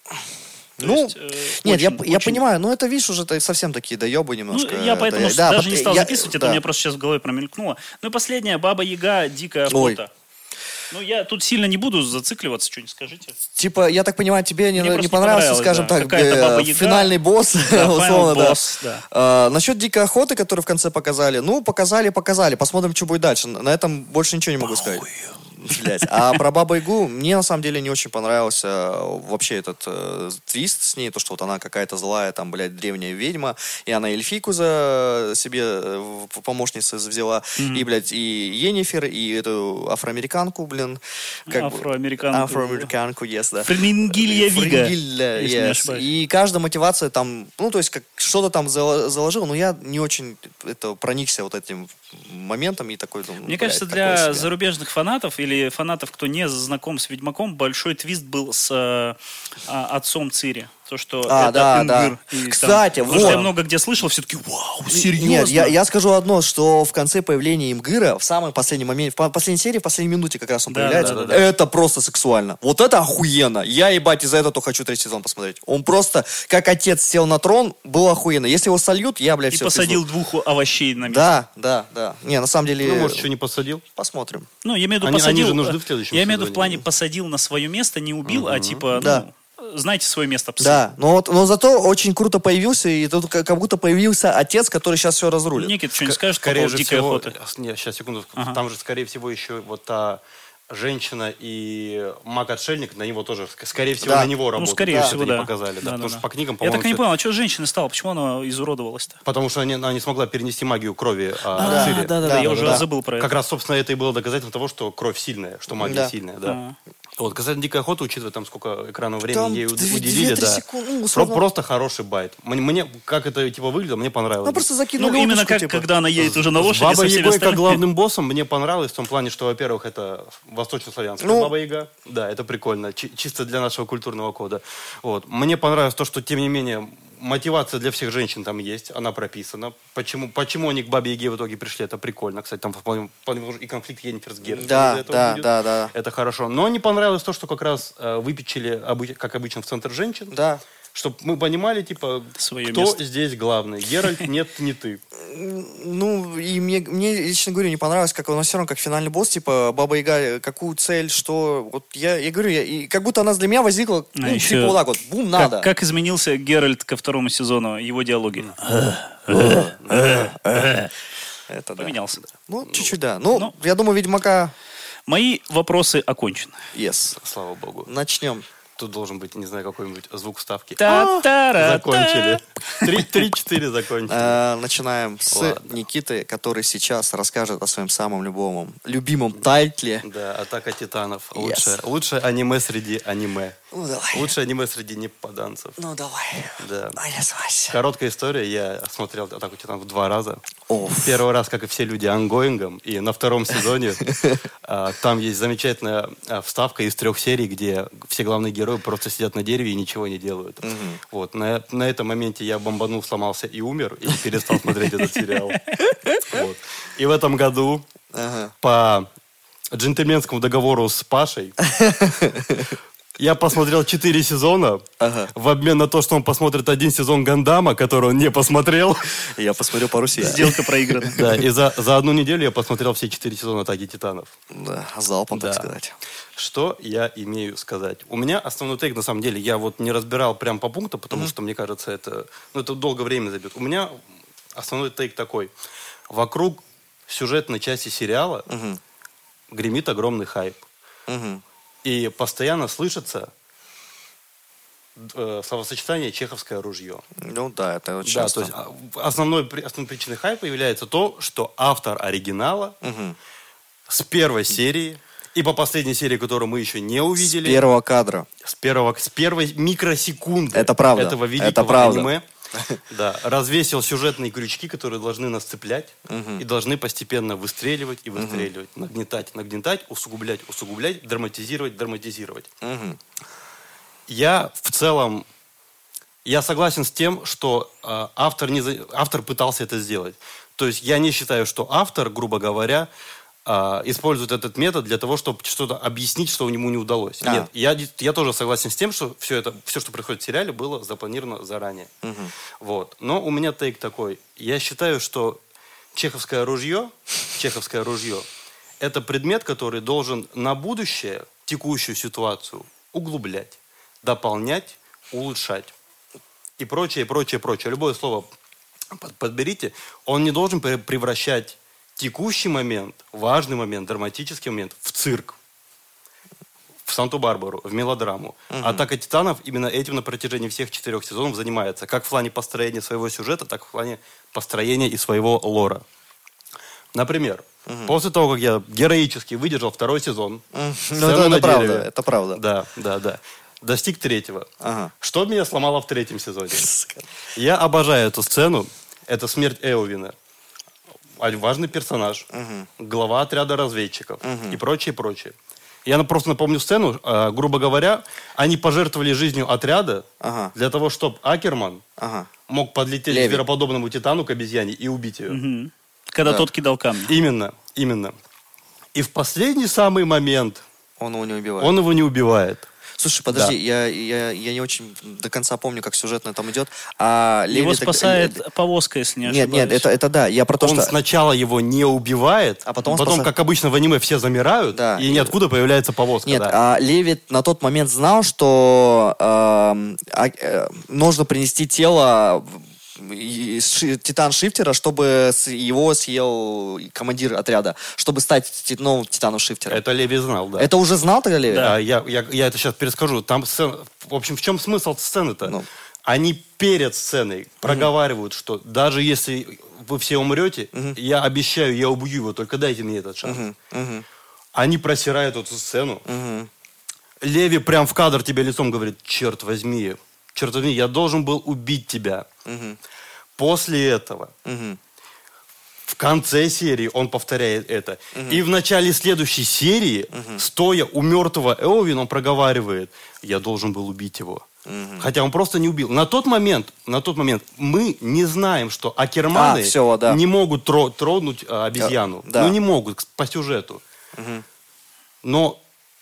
То Ну, есть, э, Нет, я, очень- я очень- понимаю, но это, видишь, уже это совсем такие доебы Ну, немножко. я поэтому да, даже пот- не стал я- записывать, это да. у меня просто сейчас в голове промелькнуло. Ну и последняя, Баба Яга, Дикая Ой. Ну, я тут сильно не буду зацикливаться, что-нибудь скажите. Типа, я так понимаю, тебе не, не не понравился, скажем да. так, э, финальный босс, Да, [LAUGHS] условно, да. boss, да. А, насчет дикой охоты, которую в конце показали, ну, показали, показали, посмотрим, что будет дальше. На этом больше ничего не могу сказать. Блядь. А про Бабу Ягу мне на самом деле не очень понравился э, вообще этот э, твист с ней, то, что вот она какая-то злая, там, блядь, древняя ведьма, и она эльфийку за себе э, помощницы взяла, и, блядь, и Енифер, и эту афроамериканку, блин. как бы- Афроамериканку. Афроамериканку, yes, да. Фрингилья Вига. Фрингилья, yes. И каждая мотивация там, ну, то есть, как что-то там зало- заложил, но я не очень это проникся вот этим моментом и такой Мне блядь, кажется, для зарубежных фанатов или фанатов, кто не знаком с Ведьмаком, большой твист был с э, а, отцом Цири. То, что А, это да, да. И там- Кстати, потому что вот. я много где слышал, все таки вау, серьезно? Нет, я, я скажу одно, что в конце появления Имгыра, в самый последний момент, в по- последней серии, в последней минуте как раз он Да, появляется, да, да, да. это просто сексуально. Вот это охуенно. Я, ебать, из-за этого хочу третий сезон посмотреть. Он просто, как отец сел на трон, был охуенно. Если его сольют, я, блядь, И все посадил двух овощей на место. Да, да, да. Не, на самом деле... Ну, может, еще не посадил? Посмотрим. Ну, я имею в виду, Они- посадил... они же нужны в следующем Я имею в виду в плане посадил на свое место, не убил, а типа, Да. ну, знаете свое место псы. Да, но, вот, но зато очень круто появился, и тут как будто появился отец, который сейчас все разрулит. Никит, что-нибудь скажешь по Скорее же дикой всего... охоты? Нет, сейчас, секунду. Ага. Там же, скорее всего, еще вот та женщина и маг-отшельник, на него тоже, ск- скорее всего, Да. на него Ну, работают. скорее Это всего, не да. показали, да. Да, Потому да, что да. по книгам, Я по-моему, так и не понял, а что с женщиной стало? Почему она изуродовалась-то? Потому что она, она не смогла перенести магию крови а, А, да, да, да, Да, я да, уже да. забыл про это. Как раз, собственно, это и было доказательством того, что кровь сильная, что магия Да. сильная, да. Вот, касательно дикой охоты, учитывая там сколько экранного времени Там ей уделили, да. секунды, ну, условно. просто хороший байт. Мне, мне, как это типа выглядело, мне понравилось. Ну, просто закинули Ну, именно как, типа. когда она едет уже на лошади всеми Ягой как главным боссом мне понравилось в том плане, что, во-первых, это восточнославянская Ну. Баба Яга. Да, это прикольно. чи- чисто для нашего культурного кода. Вот. Мне понравилось то, что, тем не менее, мотивация для всех женщин там есть, она прописана. Почему, почему они к Бабе Яге в итоге пришли, это прикольно. Кстати, там вполне- вполне и конфликт Йеннифер с Герой Да, да, будет. да, да. Это хорошо. Но не понравилось то, что как раз э, выпечили, обы- как обычно, в центр женщин. Да. Чтобы мы понимали, типа, Своё кто место. здесь главный. Геральт, нет, не ты. Ну, и мне, мне лично говорю, не понравилось, как он все равно, как финальный босс, типа, Баба Яга, э, какую цель, что... Вот я, я говорю, я, и как будто она для меня возникла, ну, А еще типа, вот так вот, бум, Как- надо. Как, изменился Геральт ко второму сезону, его диалоги? Это да. Поменялся. Ну, чуть-чуть, да. Ну, Ну. я думаю, Ведьмака, Мои вопросы окончены. yes. Слава богу. Начнем. Тут должен быть, не знаю, какой-нибудь звук вставки. Закончили. Три- Три-четыре [LAUGHS] закончили. Э, начинаем с. Никиты, который сейчас расскажет о своем самом любимом, любимом тайтле. Да, Атака Титанов. Лучшее аниме среди аниме. Ну, давай. Лучшее аниме среди не попаданцев. Ну, давай. Да. А я Вася. Короткая история. Я смотрел Атаку Титанов два раза. Оф. Первый раз, как и все люди, онгоингом. И на втором сезоне а, там есть замечательная а, вставка из трех серий, где все главные герои просто сидят на дереве и ничего не делают. Вот. На, на этом моменте я бомбанул, сломался и умер, и перестал смотреть этот сериал. Вот. И в этом году Ага. по джентльменскому договору с Пашей [LAUGHS] я посмотрел четыре сезона Ага. в обмен на то, что он посмотрит один сезон Гандама, который он не посмотрел. Я посмотрю пару серий. Сделка проиграна. [LAUGHS] Да, и за, за одну неделю я посмотрел все четыре сезона Атаки Титанов. Да, залпом, так Да. сказать. Что я имею сказать? У меня основной тейк, на самом деле, я вот не разбирал прям по пунктам, потому что, мне кажется, это, ну, это долго времени зайдет. У меня основной тейк такой. Вокруг сюжетной части сериала Мгм. гремит огромный хайп. Мгм. И постоянно слышится э, словосочетание «чеховское ружье». Ну да, это очень Да, часто. то есть а, основной, основной причиной хайпа является то, что автор оригинала Мгм. с первой серии И по последней серии, которую мы еще не С увидели, первого кадра. с, первого, с первой микросекунды Это правда. этого великого Это правда. аниме, [LAUGHS] да, развесил сюжетные крючки, которые должны нас цеплять и должны постепенно выстреливать и выстреливать, нагнетать, нагнетать, усугублять, усугублять, драматизировать, драматизировать. Я в целом, я согласен с тем, что э, автор, не, автор пытался это сделать. То есть я не считаю, что автор, грубо говоря, э, использует этот метод для того, чтобы что-то объяснить, что ему не удалось. А. Нет, я, я тоже согласен с тем, что все, это, все, что происходит в сериале, было запланировано заранее. Вот. Но у меня тейк такой. Я считаю, что чеховское ружье, чеховское ружье, это предмет, который должен на будущее текущую ситуацию углублять, дополнять, улучшать и прочее, прочее, прочее. Любое слово под- подберите. Он не должен пре- превращать текущий момент, важный момент, драматический момент в цирк, в Санту-Барбару, в мелодраму. Атака титанов именно этим на протяжении всех четырех сезонов занимается. Как в плане построения своего сюжета, так и в плане построения и своего лора. Например, после того, как я героически выдержал второй сезон, [LAUGHS] Ну, это, это правда, дереве, это правда. да, да, да. Достиг третьего. Ага. Что меня сломало в третьем сезоне? [LAUGHS] Я обожаю эту сцену. Это смерть Эовина. Важный персонаж. Глава отряда разведчиков. И прочее, прочее. Я просто напомню сцену. А, грубо говоря, они пожертвовали жизнью отряда Ага. для того, чтобы Акерман Ага. мог подлететь Леви. к звероподобному титану, к обезьяне, и убить ее. Мгм. Когда Да. тот кидал камни. Именно, именно. И в последний самый момент Он его не убивает. он его не убивает. Слушай, подожди, я, я, я не очень до конца помню, как сюжетно там идет. А Его Леви так- спасает э, повозка, если не Нет, ошибаюсь. нет, это, это да. Я про то, он что... сначала его не убивает, А потом спасает. как обычно в аниме, все замирают, Да. и ниоткуда появляется повозка. Нет, да. а Леви на тот момент знал, что а- э, нужно принести тело Титан Шифтера, чтобы его съел командир отряда, чтобы стать новым Титаном Шифтера. Это, Это Леви знал, да. уже знал тогда Леви? Да, я, я, я это сейчас перескажу. Там сцена... В общем, в чем смысл сцены-то? Ну. Они перед сценой проговаривают, что даже если вы все умрете, я обещаю, я убью его, только дайте мне этот шанс. Мгм, Они просирают эту сцену. мгм. Леви прям в кадр тебе лицом говорит, черт возьми, черт возьми, я должен был убить тебя. Мгм. После этого Мгм. В конце серии он повторяет это. И в начале следующей серии, стоя у мертвого Эовина, он проговаривает, я должен был убить его. Хотя он просто не убил. На тот момент, на тот момент мы не знаем, что акерманы А, всё, да. не могут тро- тронуть а, обезьяну. Да. Ну, не могут по сюжету. Но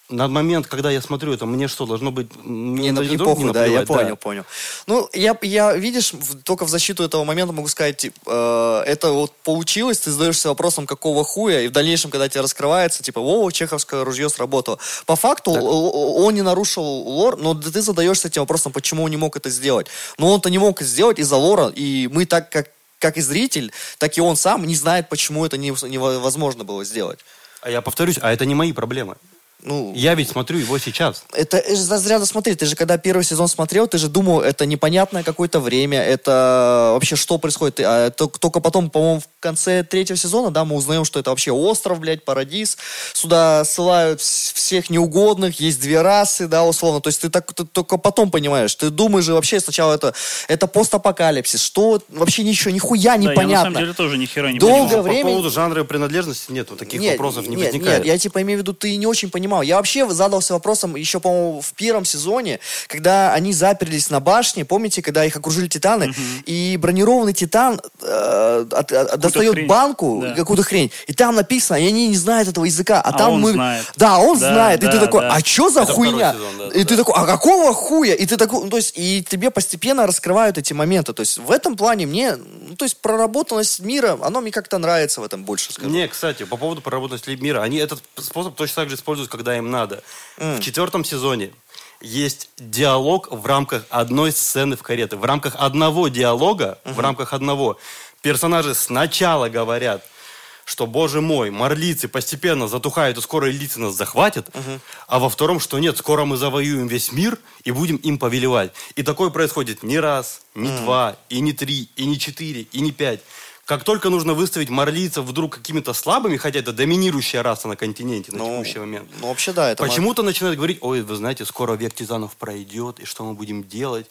на момент, когда я смотрю это, мне что, должно быть... Не, ну, не похуй, да, я понял, понял. Ну, я, я видишь, только в защиту этого момента могу сказать, типа, э, это вот получилось, ты задаешься вопросом, какого хуя, и в дальнейшем, когда тебе раскрывается, типа, о, чеховское ружье сработало. По факту, Так. он не нарушил лор, но ты задаешься этим вопросом, почему он не мог это сделать. Но он-то не мог это сделать из-за лора, и мы так, как, как и зритель, так и он сам не знает, почему это не- невозможно было сделать. А я повторюсь, а это не мои проблемы. Ну, Я ведь смотрю его сейчас. Это же зря смотри, ты же когда первый сезон смотрел, ты же думал, это непонятное какое-то время, это вообще что происходит. А тол- только потом, по-моему, в конце третьего сезона, да, мы узнаем, что это вообще остров, блядь, парадис. Сюда ссылают вс- всех неугодных, есть две расы, да, условно. То есть ты, так, ты только потом понимаешь. Ты думаешь же вообще сначала это, это постапокалипсис. Что вообще ничего, нихуя Да, я на непонятно. самом деле тоже ни хера не Долго понимал. По времени- поводу жанра и принадлежности нет, вот таких вопросов не нет, возникает. Нет, я типа имею в виду, ты не очень понимал. Я вообще задался вопросом еще, по-моему, в первом сезоне, когда они заперлись на башне, помните, когда их окружили титаны, и бронированный титан э, от- от- достает хрень. банку, Да. какую-то хрень, и там написано, и они не знают этого языка, а, А там он мы... знает. Да, он Да, знает, и ты да, такой, да. а что за Это хуйня? сезон, да, и да. ты такой, а какого хуя? И ты такой, ну, то есть, и тебе постепенно раскрывают эти моменты. То есть, в этом плане мне, ну, то есть, проработанность мира, оно мне как-то нравится в этом больше, скажу. Не, кстати, по поводу проработанности мира, они этот способ точно так же используют, когда им надо. В четвертом сезоне есть диалог в рамках одной сцены в карете. В рамках одного диалога, в рамках одного, персонажи сначала говорят, что, боже мой, марлицы постепенно затухают, и скоро лица нас захватят, а во втором, что нет, скоро мы завоюем весь мир и будем им повелевать. И такое происходит не раз, не два, и не три, и не четыре, и не пять. Как только нужно выставить марлийцев вдруг какими-то слабыми, хотя это доминирующая раса на континенте на Ну, текущий момент, Ну, вообще, да, это... почему-то начинают говорить, ой, вы знаете, скоро век титанов пройдет, и что мы будем делать?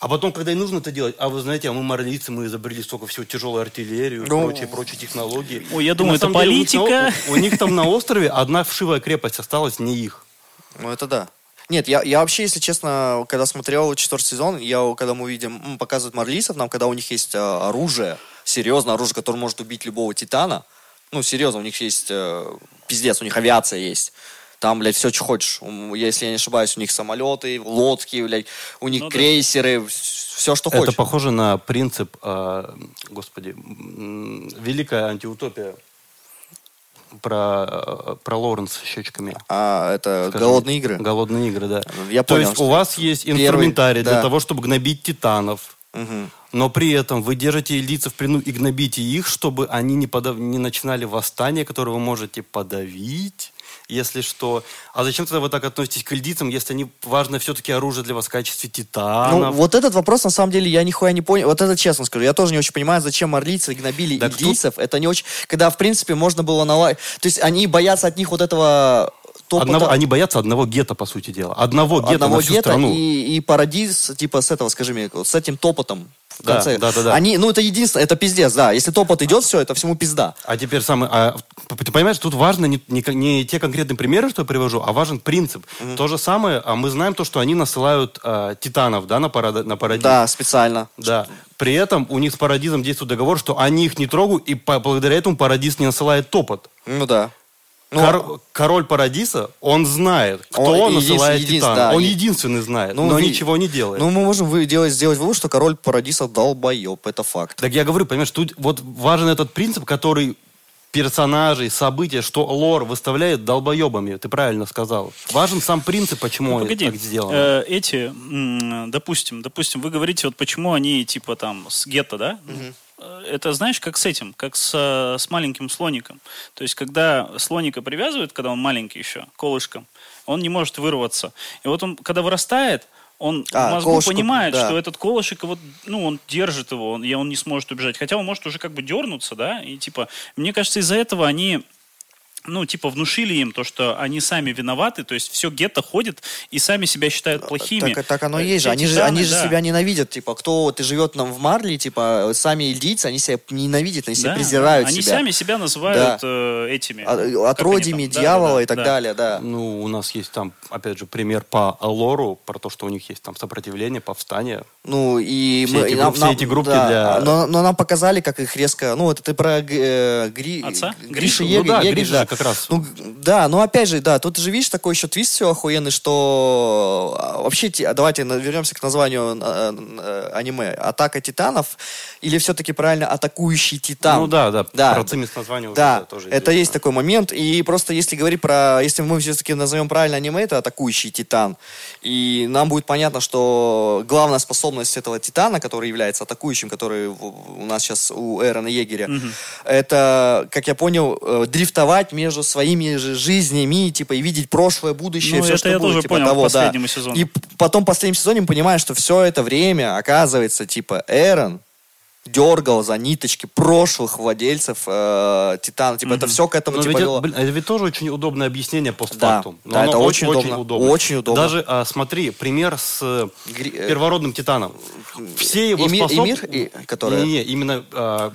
А потом, когда и нужно это делать, а вы знаете, а мы марлийцы, мы изобрели столько всего тяжелую артиллерию, Ну, прочие, прочие технологии. Ой, я думаю, это деле у них на- политика. У, них там на острове одна вшивая крепость осталась, не их. Ну, это да. Нет, я, я вообще, если честно, когда смотрел четвертый сезон, я, когда мы видим, показывают марлийцев нам, когда у них есть а, оружие, серьезное оружие, которое может убить любого титана, ну, серьезно, у них есть э, пиздец, у них авиация есть. Там, блядь, все, что хочешь. Если я не ошибаюсь, у них самолеты, лодки, блядь, у них Ну да. крейсеры, все, что Это хочешь. похоже на принцип, э, господи, великая антиутопия про, э, про Лоренс с щечками. А, это Скажи голодные игры. Голодные игры, да. Я То понял, есть у вас есть первый- инструментарий для да. того, чтобы гнобить титанов. Мгм. Но при этом вы держите ильдийцев в плену и гнобите их, чтобы они не, подав- не начинали восстание, которое вы можете подавить, если что. А зачем тогда вы так относитесь к ильдийцам, если они важно все-таки оружие для вас в качестве Ну, титанов? вот этот вопрос, на самом деле, я нихуя не понял. Вот это честно скажу. Я тоже не очень понимаю, зачем марлийцы гнобили Так. Это не очень... Когда, в принципе, можно было наладить... То есть они боятся от них вот этого... топота- Одного- они боятся одного гетто, по сути дела. Одного гетто одного на всю гетто страну. и, и парадиз, типа, с этого, скажи мне, с этим топотом в Да, конце. да, да, да. Они, ну, это единственное, это пиздец, да. Если топот идет, все, это всему пизда. А теперь самое... а, ты понимаешь, тут важно не, не, не те конкретные примеры, что я привожу, а важен принцип. То же самое, а мы знаем то, что они насылают а, титанов, да, на, парад, на парадиз. Да, специально. Да. При этом у них с Парадизом действует договор, что они их не трогают, и по- благодаря этому Парадиз не насылает топот. Ну, да. Ну, Кор- король Парадиса, он знает, кто Он насылает един- титана. да, он и- единственный знает, ну, но ви- ничего не делает. Ну, мы можем вы- делать, сделать вывод, что король Парадиса долбоеб, это факт. Так я говорю, понимаешь, тут вот важен этот принцип, который персонажей, события, что лор выставляет долбоебами. Ты правильно сказал. Важен сам принцип, почему Ну, погоди, так сделано. Э, эти, м, допустим, допустим, вы говорите, вот почему они типа там с гетто, да? Э, Это знаешь, как с этим, как с, э, с маленьким слоником. То есть, когда слоника привязывают, когда он маленький еще, колышком, он не может вырваться. И вот он, когда вырастает, он А, в мозгу колышку, понимает, да. что этот колышек, вот, ну, он держит его, он, и он не сможет убежать. Хотя он может уже как бы дернуться, да, и типа, мне кажется, из-за этого они ну, типа, внушили им то, что они сами виноваты, то есть все гетто ходит и сами себя считают плохими. Так, так оно и Э, есть же. Они же, они же да. себя ненавидят. Типа, кто вот и живет нам в Марли, типа, сами ильдийцы, они себя ненавидят, они себя Да, презирают Они себя. сами себя называют э, этими. А- Отродьями они там? Да, дьявола да, да, и так да. далее, да. Ну, у нас есть там, опять же, пример по лору, про то, что у них есть там сопротивление, повстание. Ну, и Все мы... эти и групп- все эти группки для- Но, но нам показали, как их резко... Ну, это ты про э, Гри... Отца? Гриша Гришу? Ег- Ну да, Егорь, Гриша да. Как раз. Ну, да, но опять же, да, тут же, видишь, такой еще твист все охуенный, что а, вообще, те- давайте вернемся к названию э, аниме. Атака титанов или все-таки правильно атакующий титан? Ну да, да, Да. про цимис названия уже Да, да, тоже это есть такой момент. И просто если говорить про... Если мы все-таки назовем правильно аниме, это атакующий титан. И нам будет понятно, что главная способность этого титана, который является атакующим, который у нас сейчас у Эрона Егеря, это, как я понял, э, дрифтовать между своими же жизнями, типа, и видеть прошлое, будущее, Ну, все, это что я будет. тоже типа понял того, да. последнему сезону. И потом в последнем сезоне мы понимаем, что все это время, оказывается, типа, Эрон дергал за ниточки прошлых владельцев э, Титана. Типа, это все к этому, Но типа, ведь, вело. блин, это ведь тоже очень удобное объяснение постфактум. Да, Но да, это очень удобно, очень удобно. Даже а, смотри, пример с Гри- э, первородным титаном. Все его способности... Эмир, и- которая- Не, не, именно, а,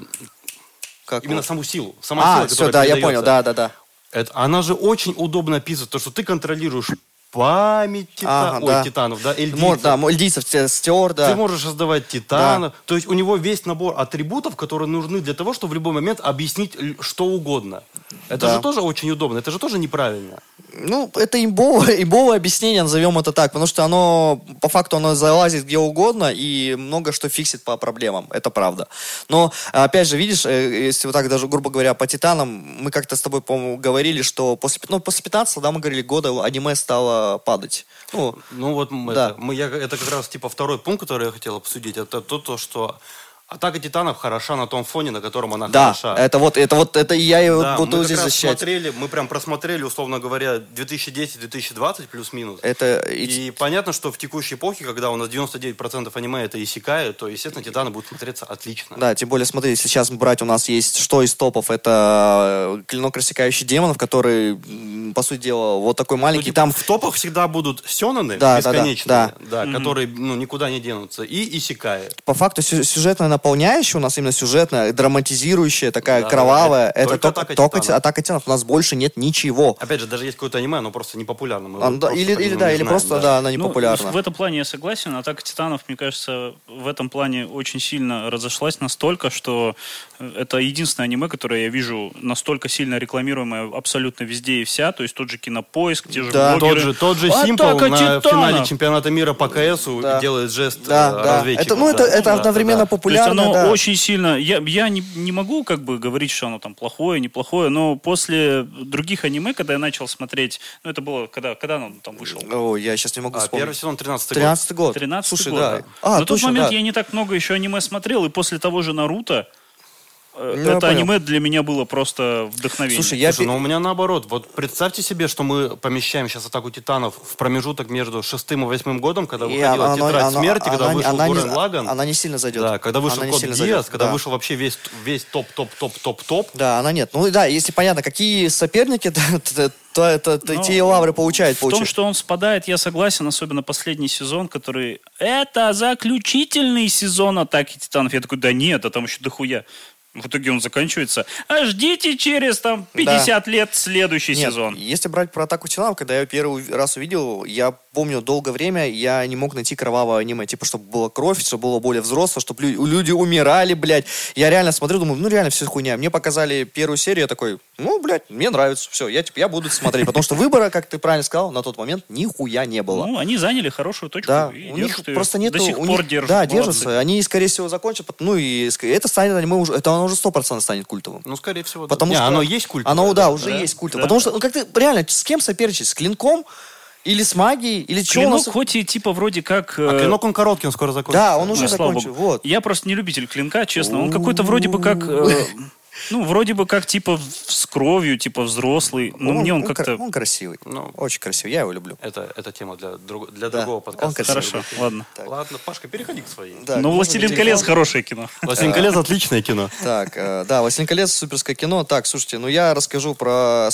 Как именно вот? саму силу. Сама А, сила, все, да, я понял, да, да, да. Это, она же очень удобно описывает, то, что ты контролируешь память тита- Ага, ой, да. титанов, да, эльдийцев. Мо- да, мальдийцев, те- стер, да. Ты можешь создавать титана. То есть у него весь набор атрибутов, которые нужны для того, чтобы в любой момент объяснить что угодно. Это Да. же тоже очень удобно, это же тоже неправильно. Ну, это имбовое, [LAUGHS] имбовое объяснение, назовем это так, потому что оно, по факту, оно залазит где угодно и много что фиксит по проблемам, это правда. Но, опять же, видишь, э, если вот так даже, грубо говоря, по Титанам, мы как-то с тобой, по-моему, говорили, что после, ну, после 15 да, мы говорили, года аниме стало падать. Ну, Ну вот м, Да. это, мы, я, это как раз типа второй пункт, который я хотел обсудить. Это то, то что Атака Титанов хороша на том фоне, на котором она Да, хороша. это вот, это вот, это и я ее Да, буду мы здесь защищать. смотрели, мы прям просмотрели, условно говоря, 2010-2020 плюс-минус. Это и- И понятно, что в текущей эпохе, когда у нас 99% аниме это исекай, то, естественно, Титаны будут смотреться отлично. Да, тем более, смотри, сейчас брать у нас есть что из топов, это э, клинок рассекающий демонов, который, по сути дела, вот такой Ну, маленький, типа, там в топах всегда будут сёнэны Да, да, да, бесконечные, да, которые ну, никуда не денутся, и исекай. по факту сю- сюжетно наполняющая, у нас именно сюжетная, драматизирующая, такая Да, кровавая, да, это только только, «Атака только Титанов». атака титанов. У нас больше нет ничего. Опять же, даже есть какое-то аниме, оно просто непопулярно. мы А, да, просто или, или него да, или знаем, просто, да, она не Ну, популярна. в этом плане я согласен. Атака Титанов, мне кажется, в этом плане очень сильно разошлась настолько, что э, это единственное аниме, которое я вижу настолько сильно рекламируемое абсолютно везде и вся. То есть тот же кинопоиск, те же Да. Тот блогеры. же, тот же «Атака Симпл на Титанов!» финале чемпионата мира по КСу Да. делает жест Да, э, да. разведчиков, Это, ну, это, да. это Да, одновременно да. То есть популярно, оно да. очень сильно... Я, я не, не могу как бы говорить, что оно там плохое, неплохое, но после других аниме, когда я начал смотреть... Ну, это было... Когда, когда оно там вышел? О, я сейчас не могу А, вспомнить. первый сезон 13 год. 13 год. 13 Слушай, год, да. да. А, На тот точно, момент да. я не так много еще аниме смотрел, и после того же Наруто Ну, я это понял. аниме для меня было просто вдохновение. Слушай, я... Слушай, пе- ну у меня наоборот. Вот представьте себе, что мы помещаем сейчас атаку титанов в промежуток между шестым и восьмым годом, когда выходила оно- тетрадь оно- смерти, когда она- вышел она не- Гурен Лаган. Она не сильно зайдет. Да, когда вышел Она не Код Гиас, зайдет, когда да. вышел вообще весь, весь топ-топ-топ-топ-топ-топ. Да, она нет. Ну да, если понятно, какие соперники, [LAUGHS] то, то- то это то Но те и лавры получают. В том, получают. что он спадает, я согласен, особенно последний сезон, который... Это заключительный сезон Атаки Титанов. Я такой, да нет, а там еще дохуя. В итоге он заканчивается. А ждите через там 50 лет следующий Нет, сезон. если брать про атаку титанов, когда я ее первый раз увидел, я помню долгое время, я не мог найти кровавое аниме, типа, чтобы была кровь, чтобы было более взросло, чтобы люди умирали, блядь. Я реально смотрю, думаю, ну реально все хуйня. Мне показали первую серию, я такой, ну, блядь, мне нравится, все, я, типа, я буду смотреть, потому что выбора, как ты правильно сказал, на тот момент нихуя не было. Ну, они заняли хорошую точку. Да, и у них просто нет... До сих у пор них- держат. Да, молодцы. держатся. Они, скорее всего, закончат. Ну, и это станет аниме уже... Это оно уже 100% станет культовым. Ну, скорее всего, да. Потому Не, что... оно есть культовое. Оно, да, да. уже Да, есть культовое. да. Потому что, ну, как ты, реально, с кем соперничать? С клинком? Или с магией? Или что у Клинок нас... хоть и типа вроде как... А э, клинок он короткий, он скоро закончится. Да, он уже слава закончил. Вот. Я просто не любитель клинка, честно. Он какой-то вроде бы как... ну, вроде бы как типа в- с кровью, типа взрослый. Но мне он кра- как-то... Он красивый. Ну. Очень красивый. Я его люблю. Это, это тема для, друг- для Да, другого он подкаста. красивый. Хорошо, ладно. Так. Ладно, Пашка, переходи к своей. Да, можно «Властелин телефон? колец» хорошее кино. [LAUGHS] «Властелин колец» отличное кино. Так, э, да, «Властелин колец» суперское кино. Так, слушайте, ну я расскажу про...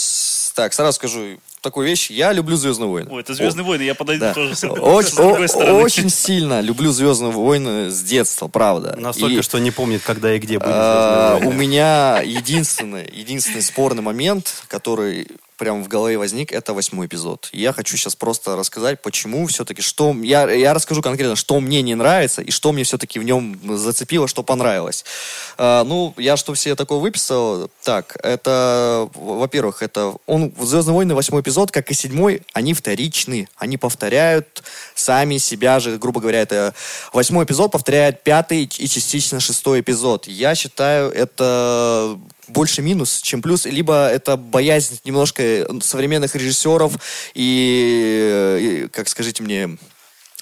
Так, сразу скажу такую вещь. Я люблю «Звездные войны». Ой, это «Звездные войны», я подойду Да. тоже с, Очень, с другой о- стороны. очень сильно люблю «Звездные войны» с детства, правда. Настолько, И, что не помнит, когда и где были а, «Звездные У войны». меня единственный, единственный спорный момент, который прям в голове возник, это восьмой эпизод. Я хочу сейчас просто рассказать, почему все-таки, что... Я, я расскажу конкретно, что мне не нравится и что мне все-таки в нем зацепило, что понравилось. А, ну, я что все такое выписал. Так, это, во-первых, это... Он, «Звездные войны», восьмой эпизод, как и седьмой, они вторичны. Они повторяют сами себя же, грубо говоря, это восьмой эпизод повторяет пятый и частично шестой эпизод. Я считаю, это больше минус, чем плюс, либо это боязнь немножко современных режиссеров и, и, как скажите мне,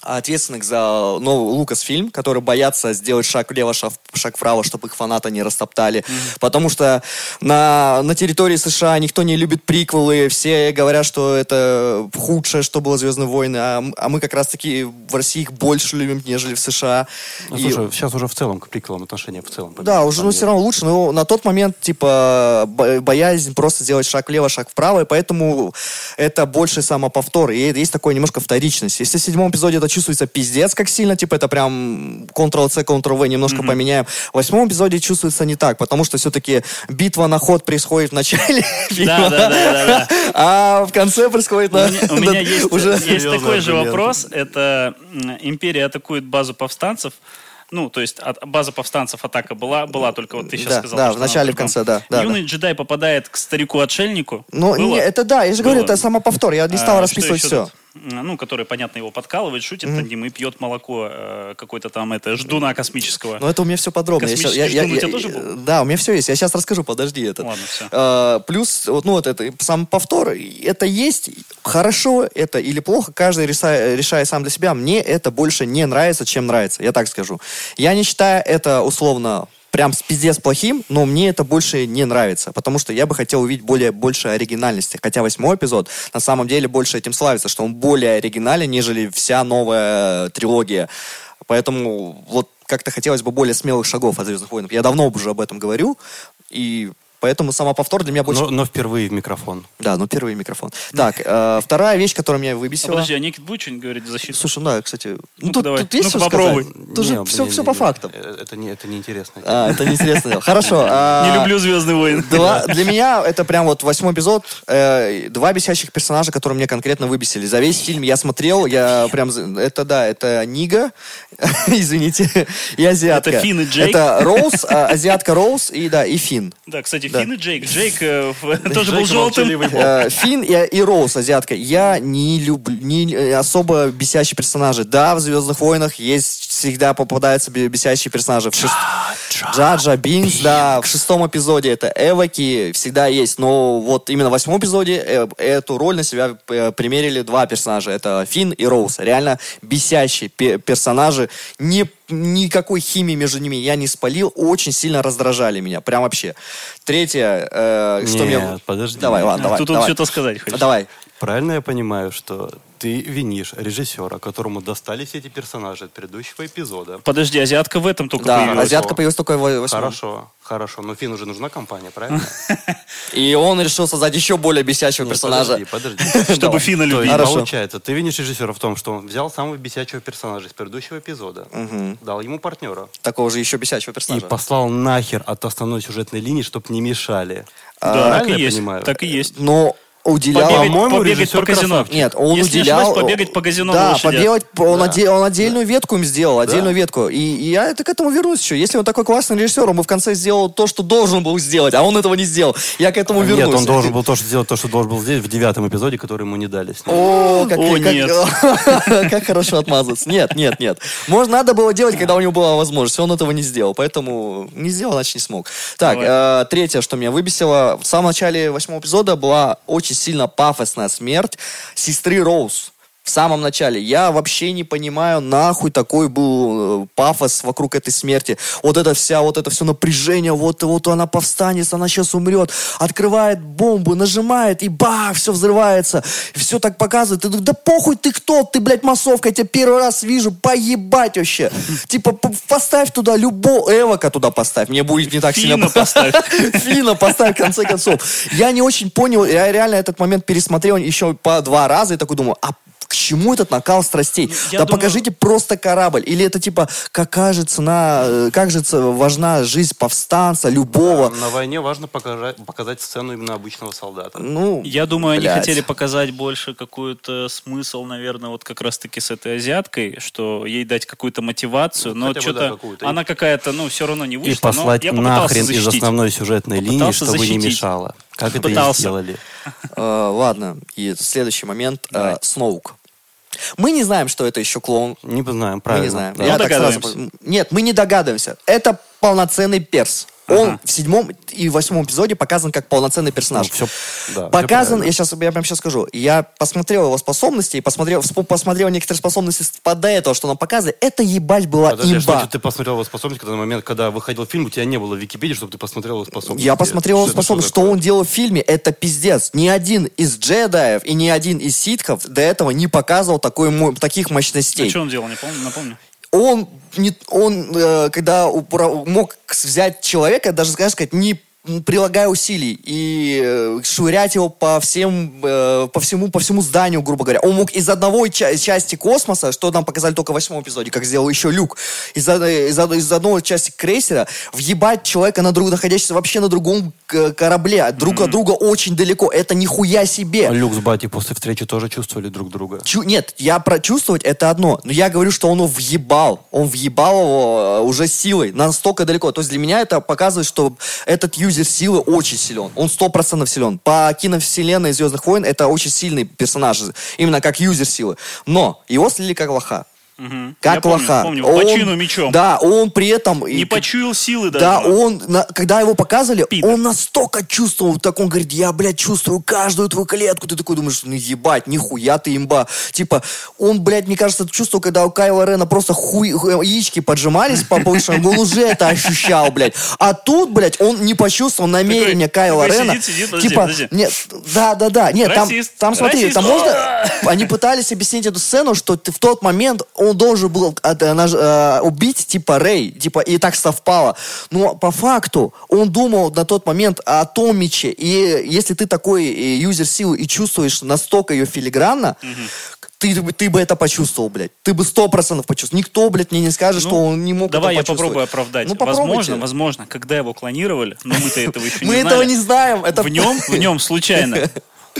ответственных за новый Лукас-фильм, которые боятся сделать шаг влево, шаг, шаг вправо, чтобы их фанаты не растоптали. Потому что на, на территории США никто не любит приквелы, все говорят, что это худшее, что было «Звездные войны», а, а мы как раз-таки в России их больше любим, нежели в США. Ну, И- слушай, сейчас уже в целом к приколам отношения в целом. да, уже, ну, все равно лучше, но на тот момент, типа, бо- боязнь просто сделать шаг влево, шаг вправо, и поэтому это больше самоповтор, и есть такое немножко вторичность. Если в седьмом эпизоде это чувствуется пиздец как сильно, типа, это прям Ctrl-C, Ctrl-V немножко поменяем. В восьмом эпизоде чувствуется не так, потому что все-таки битва на ход происходит в начале [LAUGHS] фильма, Да, да, да, да, да. а в конце происходит У на... меня, у меня [LAUGHS] есть, уже... есть такой же вопрос. Это империя атакует базу повстанцев. Ну, то есть от- база повстанцев атака была, была только вот ты сейчас Да, сказал. да, в начале, в конце, да, да, Юный джедай попадает к старику-отшельнику. Ну, не, это да, я же говорю, Было. это самоповтор, я не стал А, расписывать все. тут? Ну, который, понятно, его подкалывает, шутит над ним и пьет молоко э, какой-то там, это, ждуна космического. Ну, это у меня все подробно. Я щас- Космический ждун у тебя тоже был? Да, у меня все есть. Я сейчас расскажу, подожди это. Ладно, всё. А, плюс, вот, ну, вот это, сам повтор, это есть, хорошо это или плохо, каждый реса- решает сам для себя. Мне это больше не нравится, чем нравится, я так скажу. Я не считаю это условно прям с пиздец плохим, но мне это больше не нравится, потому что я бы хотел увидеть более, больше оригинальности. Хотя восьмой эпизод на самом деле больше этим славится, что он более оригинален, нежели вся новая э, трилогия. Поэтому вот как-то хотелось бы более смелых шагов от «Звездных войн». Я давно уже об этом говорю, и поэтому сама повтор для меня больше... Но, но впервые в микрофон. Да, ну первый микрофон. Так, э, вторая вещь, которая меня А выбесила... подожди, а Никит будет что-нибудь говорить в защиту? Слушай, ну да, кстати... Ну, тут, давай. тут есть что попробуй. сказать? Тут же Не, все, не, все не, по не. фактам. Э, Это, не, это неинтересно. А, это неинтересно. Хорошо. [LAUGHS] а, Не люблю «Звездные войны». Два, для меня это прям вот восьмой эпизод. э, два бесящих персонажа, которые мне конкретно выбесили. За весь фильм я смотрел, я прям... Это да, это Нига, [LAUGHS] извините, и азиатка. Это Финн и Джейк. Это Роуз, а, азиатка Роуз и да, и Финн. Да, кстати. Финн и Джейк. Джейк э, [LAUGHS] тоже был желтым. Э, Финн и, и Роуз, азиатка. Я не люблю, не э, особо бесящие персонажи. Да, в «Звездных войнах» есть, всегда попадаются бе- бесящие персонажи. Джаджа, Бинкс, да, в шестом эпизоде это Эваки, всегда есть. Но вот именно в восьмом эпизоде э, эту роль на себя примерили два персонажа. Это Финн и Роуз. Реально бесящие пе- персонажи. Не, никакой химии между ними я не спалил. Очень сильно раздражали меня. Прям вообще. Третье, э, что Нет, мне... подожди. Давай, ладно, давай. Тут он давай. что-то сказать хочет. Давай. Правильно я понимаю, что ты винишь режиссера, которому достались эти персонажи от предыдущего эпизода. Подожди, азиатка в этом только Да, появилась. азиатка появилась только в восьмом. Хорошо, хорошо. Но Фин уже нужна компания, правильно? [LAUGHS] И он решил создать еще более бесящего Нет, персонажа. Подожди, подожди. [LAUGHS] Чтобы любить. Хорошо. получается, ты винишь режиссера в том, что он взял самого бесячего персонажа из предыдущего эпизода, дал ему партнера Такого же еще бесячего и персонажа. послал нахер от основной сюжетной линии, чтобы не мешали. Да, так и я есть. понимаю? Так и есть. Но уделял... Побегать, По-моему, побегать режиссер по казино. красавчик. Нет, он Если не уделял... ошибаюсь, побегать по казино Да, побегать, он, Да. оде- он отдельную ветку им сделал, отдельную ветку. И, и я это к этому вернусь еще. Если он такой классный режиссер, он бы в конце сделал то, что должен был сделать, а он этого не сделал. Я к этому вернусь. Нет, он должен был то, что сделать то, что должен был сделать в девятом эпизоде, который ему не дали. снять. О, как, О, как- нет. [LAUGHS] как хорошо отмазаться. Нет, нет, нет. Можно, надо было делать, когда у него была возможность. Он этого не сделал. Поэтому не сделал, значит не смог. Так, э, третье, что меня выбесило. В самом начале восьмого эпизода была очень сильно пафосная смерть сестры Роуз. В самом начале. Я вообще не понимаю, нахуй такой был э, пафос вокруг этой смерти. Вот это вся, вот это все напряжение, вот, вот она повстанет, она сейчас умрет, открывает бомбу, нажимает, и бах, все взрывается. Все так показывает. Ты думаешь, да похуй ты кто, ты, блядь, массовка, я тебя первый раз вижу, поебать вообще. Типа, поставь туда любого, Эвока туда поставь, мне будет не так Финна сильно... поставь. [LAUGHS] Фина поставь, в конце концов. Я не очень понял, я реально этот момент пересмотрел еще по два раза и такой думаю, а к чему этот накал страстей? Я да думаю- покажите просто корабль. Или это типа, какая же цена, э, как же важна жизнь повстанца, любого. На войне важно показать, показать сцену именно обычного солдата. Ну, Я думаю, они блядь. хотели показать больше какой-то смысл, наверное, вот как раз-таки с этой азиаткой, что ей дать какую-то мотивацию, Ну, но бы, да, что-то какую-то. она какая-то, ну, все равно не И вышла. но послать я попытался нахрен из защитить. основной сюжетной линии, Попытался чтобы не защитить. мешало. Как это и Пытался. сделали. э, ладно. И следующий момент. э. Сноук. Мы не знаем, что это еще клоун. Не знаем, Мы правильно. не знаем. да. Я Ну, так сразу Нет, мы не догадываемся. Это полноценный перс. Он Ага. в седьмом и восьмом эпизоде показан как полноценный персонаж. Ну, всё- да, показан, правильно. я сейчас, я прям сейчас скажу, я посмотрел его способности, и посмотрел, посмотрел некоторые способности до этого, что он показывает. Это ебать была Подожди, а что имба. значит, ты посмотрел его способность, когда на момент, когда выходил фильм, у тебя не было в Википедии, чтобы ты посмотрел его способности? Я посмотрел его Что это, способность, что что он делал в фильме, это пиздец. Ни один из джедаев и ни один из ситхов до этого не показывал такой, таких А мощностей. что он делал, не помню, напомню. он, не, он э, когда упра- мог взять человека, даже, знаешь, сказать, не прилагая усилий и э, швырять его по всем э, по всему по всему зданию грубо говоря он мог из одного ча- части космоса что нам показали только в восьмом эпизоде как сделал еще Люк из, из, из одной части крейсера въебать человека на друг находящегося вообще на другом корабле друг от друга очень далеко это нихуя себе А Люк с Бати после встречи тоже чувствовали друг друга. Чу- нет, я прочувствовать это одно, но я говорю, что он его въебал. Он въебал его э, уже силой, настолько далеко. То есть для меня это показывает, что этот Юрий юзер силы очень силен. Он сто процентов силен. По киновселенной Звездных войн это очень сильный персонаж. Именно как юзер силы. Но его слили как лоха. Мгм. Как Я помню, лоха. помню, Он- по чину мечом. Да, он при этом... Не и- почуял силы даже. Да, он, на- когда его показывали, Пидор. он настолько чувствовал, так он говорит, я, блядь, чувствую каждую твою клетку. Ты такой думаешь, ну ебать, нихуя ты имба. Типа, он, блядь, мне кажется, чувствовал, когда у Кайла Рена просто хуй, ху- яички поджимались по повышению, он уже это ощущал, блядь. А тут, блядь, он не почувствовал намерения Кайла Рена. сидит, сидит, подожди, типа, подожди. нет, да, да, да, нет, там, там смотри, там можно, [LAUGHS] они пытались объяснить эту сцену, что в тот момент он должен был э, наж- э, убить типа Рэй, типа и так совпало. Но по факту он думал на тот момент о том мече. И если ты такой э, юзер силы и чувствуешь настолько ее филигранно, ты, бы- ты бы это почувствовал, блядь. Ты бы сто процентов почувствовал. Никто, блядь, мне не скажет, что он не мог Ну, Давай я попробую оправдать. Ну, попробуйте. возможно, возможно, когда его клонировали, но мы-то этого еще [LAUGHS] не Мы этого не знаем. В нем, в нем [LAUGHS] случайно.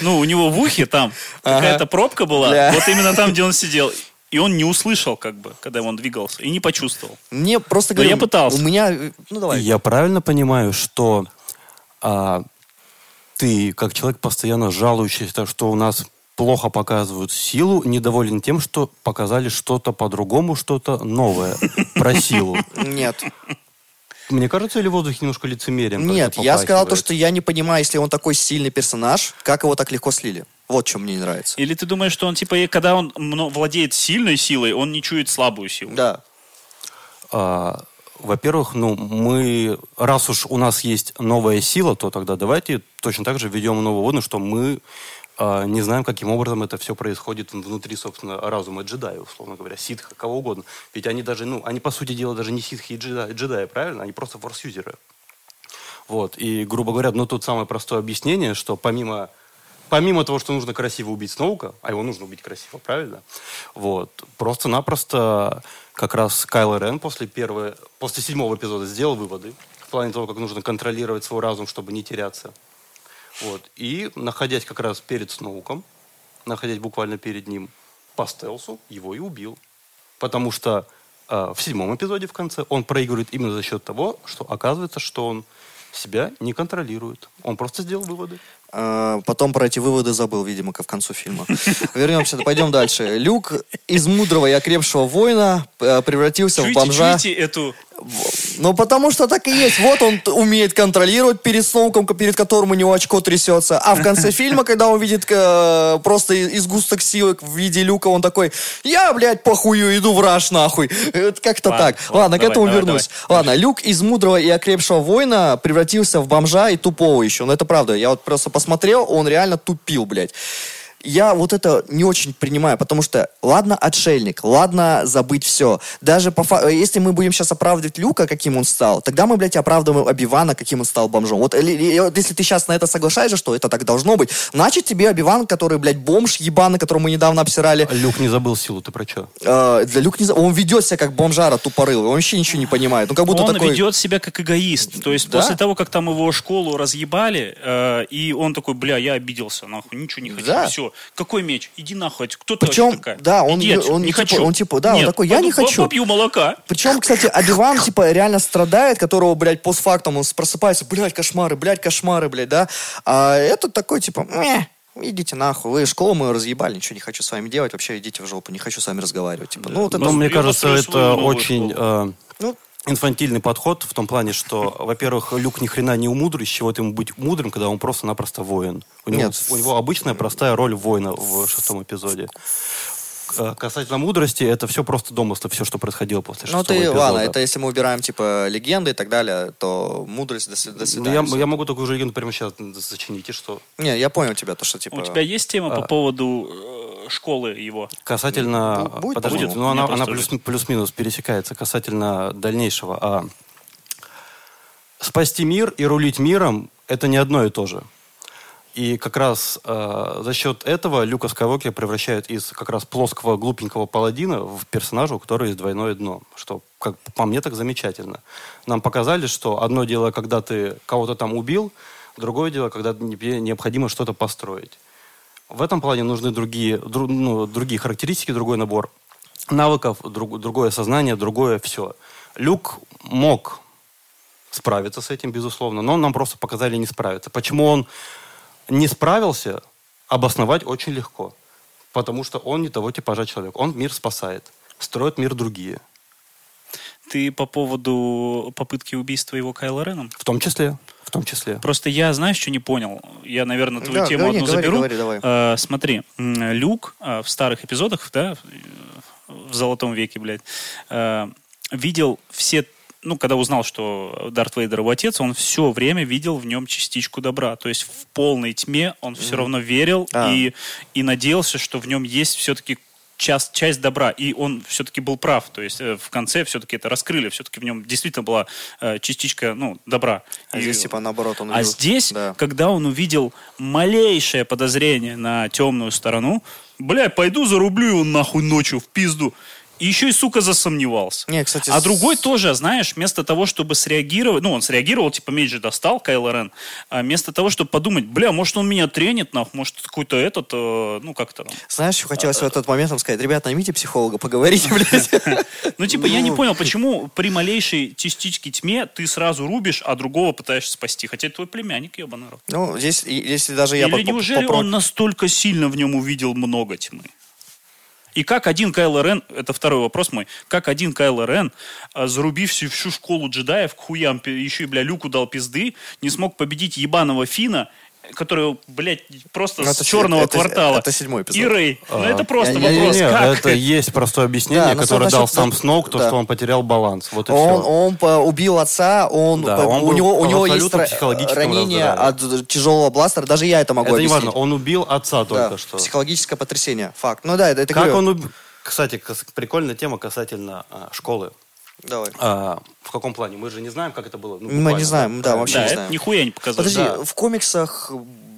Ну, у него в ухе там какая-то пробка была, вот именно там, где он сидел. И он не услышал, как бы, когда он двигался, и не почувствовал. Мне просто Но говорю, я пытался. У меня, ну давай. Я правильно понимаю, что а, ты, как человек, постоянно жалующийся, что у нас плохо показывают силу, недоволен тем, что показали что-то по-другому, что-то новое про силу. Нет. Мне кажется, или в воздухе немножко лицемерием? Нет, я сказал то, что я не понимаю, если он такой сильный персонаж, как его так легко слили. Вот что мне не нравится. Или ты думаешь, что он, типа, когда он владеет сильной силой, он не чует слабую силу? Да. А, во-первых, ну, мы, раз уж у нас есть новая сила, то тогда давайте точно так же введем новую вводную, что мы не знаем, каким образом это все происходит внутри, собственно, разума джедая, условно говоря, ситха, кого угодно. Ведь они даже, ну, они, по сути дела, даже не ситхи и джедаи, джедаи, правильно? Они просто форс-юзеры. Вот, и, грубо говоря, ну, тут самое простое объяснение, что помимо, помимо того, что нужно красиво убить Сноука, а его нужно убить красиво, правильно? Вот, просто-напросто как раз Кайло Рен после, первой, после седьмого эпизода сделал выводы в плане того, как нужно контролировать свой разум, чтобы не теряться. Вот, и, находясь как раз перед Сноуком, находясь буквально перед ним по стелсу, его и убил. Потому что э, в седьмом эпизоде в конце он проигрывает именно за счет того, что оказывается, что он себя не контролирует. Он просто сделал выводы. А, Потом про эти выводы забыл, видимо, как в концу фильма. Вернемся, пойдем дальше. Люк из мудрого и окрепшего воина э, превратился в Чуете, бомжа. чуете эту... Ну, потому что так и есть. Вот он умеет контролировать перед Сноуком, к- перед которым у него очко трясется. А в конце фильма, когда он видит э, просто и- из густок силы в виде люка, он такой, я, блядь, похую, иду в раш, нахуй. Это Как-то так. ладно, Ладно, к давай, этому давай, вернусь. давай. Ладно, Люк из мудрого и окрепшего воина превратился в бомжа и тупого еще. Ну, это правда. Я вот просто посмотрел, он реально тупил, блядь. Я вот это не очень принимаю, потому что, ладно, отшельник, ладно, забыть все. Даже по фа- если мы будем сейчас оправдывать Люка, каким он стал, тогда мы, блядь, оправдываем Обивана, каким он стал бомжом. Вот, если ты сейчас на это соглашаешься, что это так должно быть, значит тебе Обиван, который, блядь, бомж ебаный, которого мы недавно обсирали, Люк не забыл силу, ты про что? э, для Люк не за- он ведет себя как бомжара тупорылый, он вообще ничего не понимает. Ну, как будто он такой... ведет себя как эгоист. То есть Да? после того, как там его школу разъебали, э, и он такой, бля, я обиделся, нахуй, ничего не хочу, Да. все. Какой меч? Иди нахуй, кто ты Причем, такая? да, он Иди не- отсюда, он не типа- хочу. он типа, да, он Нет, такой, я не хочу. Попью молока. Причем, кстати, [LAUGHS] Обиван, типа, реально страдает, которого, блядь, постфактум он просыпается, блядь, кошмары, блядь, кошмары, блядь, да. А этот такой, типа, «Мeh, идите нахуй, вы школу мою разъебали, ничего не хочу с вами делать, вообще идите в жопу, не хочу с вами разговаривать. Типа, ну, вот это... Ну, мне кажется, это очень э, Ну, инфантильный подход в том плане, что, во-первых, Люк ни хрена не умудрый, с чего ему быть мудрым, когда он просто-напросто воин. У него, Нет. у него обычная простая роль воина в шестом эпизоде. Э, Касательно мудрости, это все просто домыслы, все, что происходило после ну шестого ты, эпизода. ладно, это если мы убираем, типа, легенды и так далее, то мудрость до, до Да свидания. я, я могу такую же легенду прямо сейчас зачинить, и что? Не, я понял тебя, то, что, типа... У тебя есть тема по а. поводу э, школы его? Касательно... Бу- будет, подожди, ну она, Мне она просто плюс, плюс-минус пересекается касательно дальнейшего. А спасти мир и рулить миром – это не одно и то же. И как раз э, за счет этого Люка Скайуокера превращают из как раз плоского глупенького паладина в персонажа, у которого есть двойное дно. Что, как по мне, так замечательно. Нам показали, что одно дело, когда ты кого-то там убил, другое дело, когда тебе необходимо что-то построить. В этом плане нужны другие, дру- ну, другие характеристики, другой набор навыков, друг- другое сознание, другое все. Люк мог справиться с этим, безусловно, но нам просто показали не справиться. Почему он не справился, обосновать очень легко. Потому что он не того типажа человек. Он мир спасает. Строит мир другие. Ты по поводу попытки убийства его Кайла Реном? В том числе. В том числе. Просто я, знаешь, что не понял? Я, наверное, твою Да, тему говори, одну говори, заберу. говори, давай. Э, смотри, Люк э, в старых эпизодах, да, в Золотом веке, блядь, э, видел все ну, когда узнал, что Дарт Вейдер его отец, он все время видел в нем частичку добра. То есть в полной тьме он все равно верил А. и, и надеялся, что в нем есть все-таки часть, часть добра. И он все-таки был прав. То есть э, в конце все-таки это раскрыли. Все-таки в нем действительно была э, частичка ну, добра. А И- здесь, типа, наоборот, он а здесь, Да. когда он увидел малейшее подозрение на темную сторону, бля, пойду зарублю его нахуй ночью в пизду. И еще и, сука, засомневался. Не, кстати, а с- другой тоже, знаешь, вместо того, чтобы среагировать, ну, он среагировал, типа, меч же достал, Кайло Рен, а вместо того, чтобы подумать, бля, может, он меня тренит, нахуй, может, какой-то этот, э, ну, как-то там. Знаешь, что хотелось в этот момент сказать? Ребята, наймите психолога, поговорите, [LAUGHS] блядь. [LAUGHS] Ну, типа, я не Ну. понял, почему при малейшей частичке тьме ты сразу рубишь, а другого пытаешься спасти. Хотя это твой племянник, ебаный рот. Ну, здесь, если даже я... Или неужели он настолько сильно в нем увидел много тьмы? И как один Кайло Рен, это второй вопрос мой, как один Кайло Рен, а, зарубив всю, всю школу джедаев, к хуям, еще и, бля, Люку дал пизды, не смог победить ебаного Фина, который, блядь, просто Ну, с это се- черного это- квартала. это седьмой эпизод. И Рэй. Ну, это просто я- я- вопрос. Не, как? это есть простое объяснение, Да, на которое дал насчет- сам Сноук, то, да. что он потерял баланс. Вот и Он, все. он по- убил отца, он, Да, по- он у был него, у него есть ранение от тяжелого бластера. Даже я это могу Это не объяснить. важно, он убил отца Да, только что. Психологическое потрясение. Факт. Ну да, это, это Как говорю. он убил? Кстати, прикольная тема касательно а, школы. Давай. А, в каком плане? Мы же не знаем, как это было. Ну, Мы не знаем, да, вообще Да, не это знаю. нихуя не показали. Подожди, да. в комиксах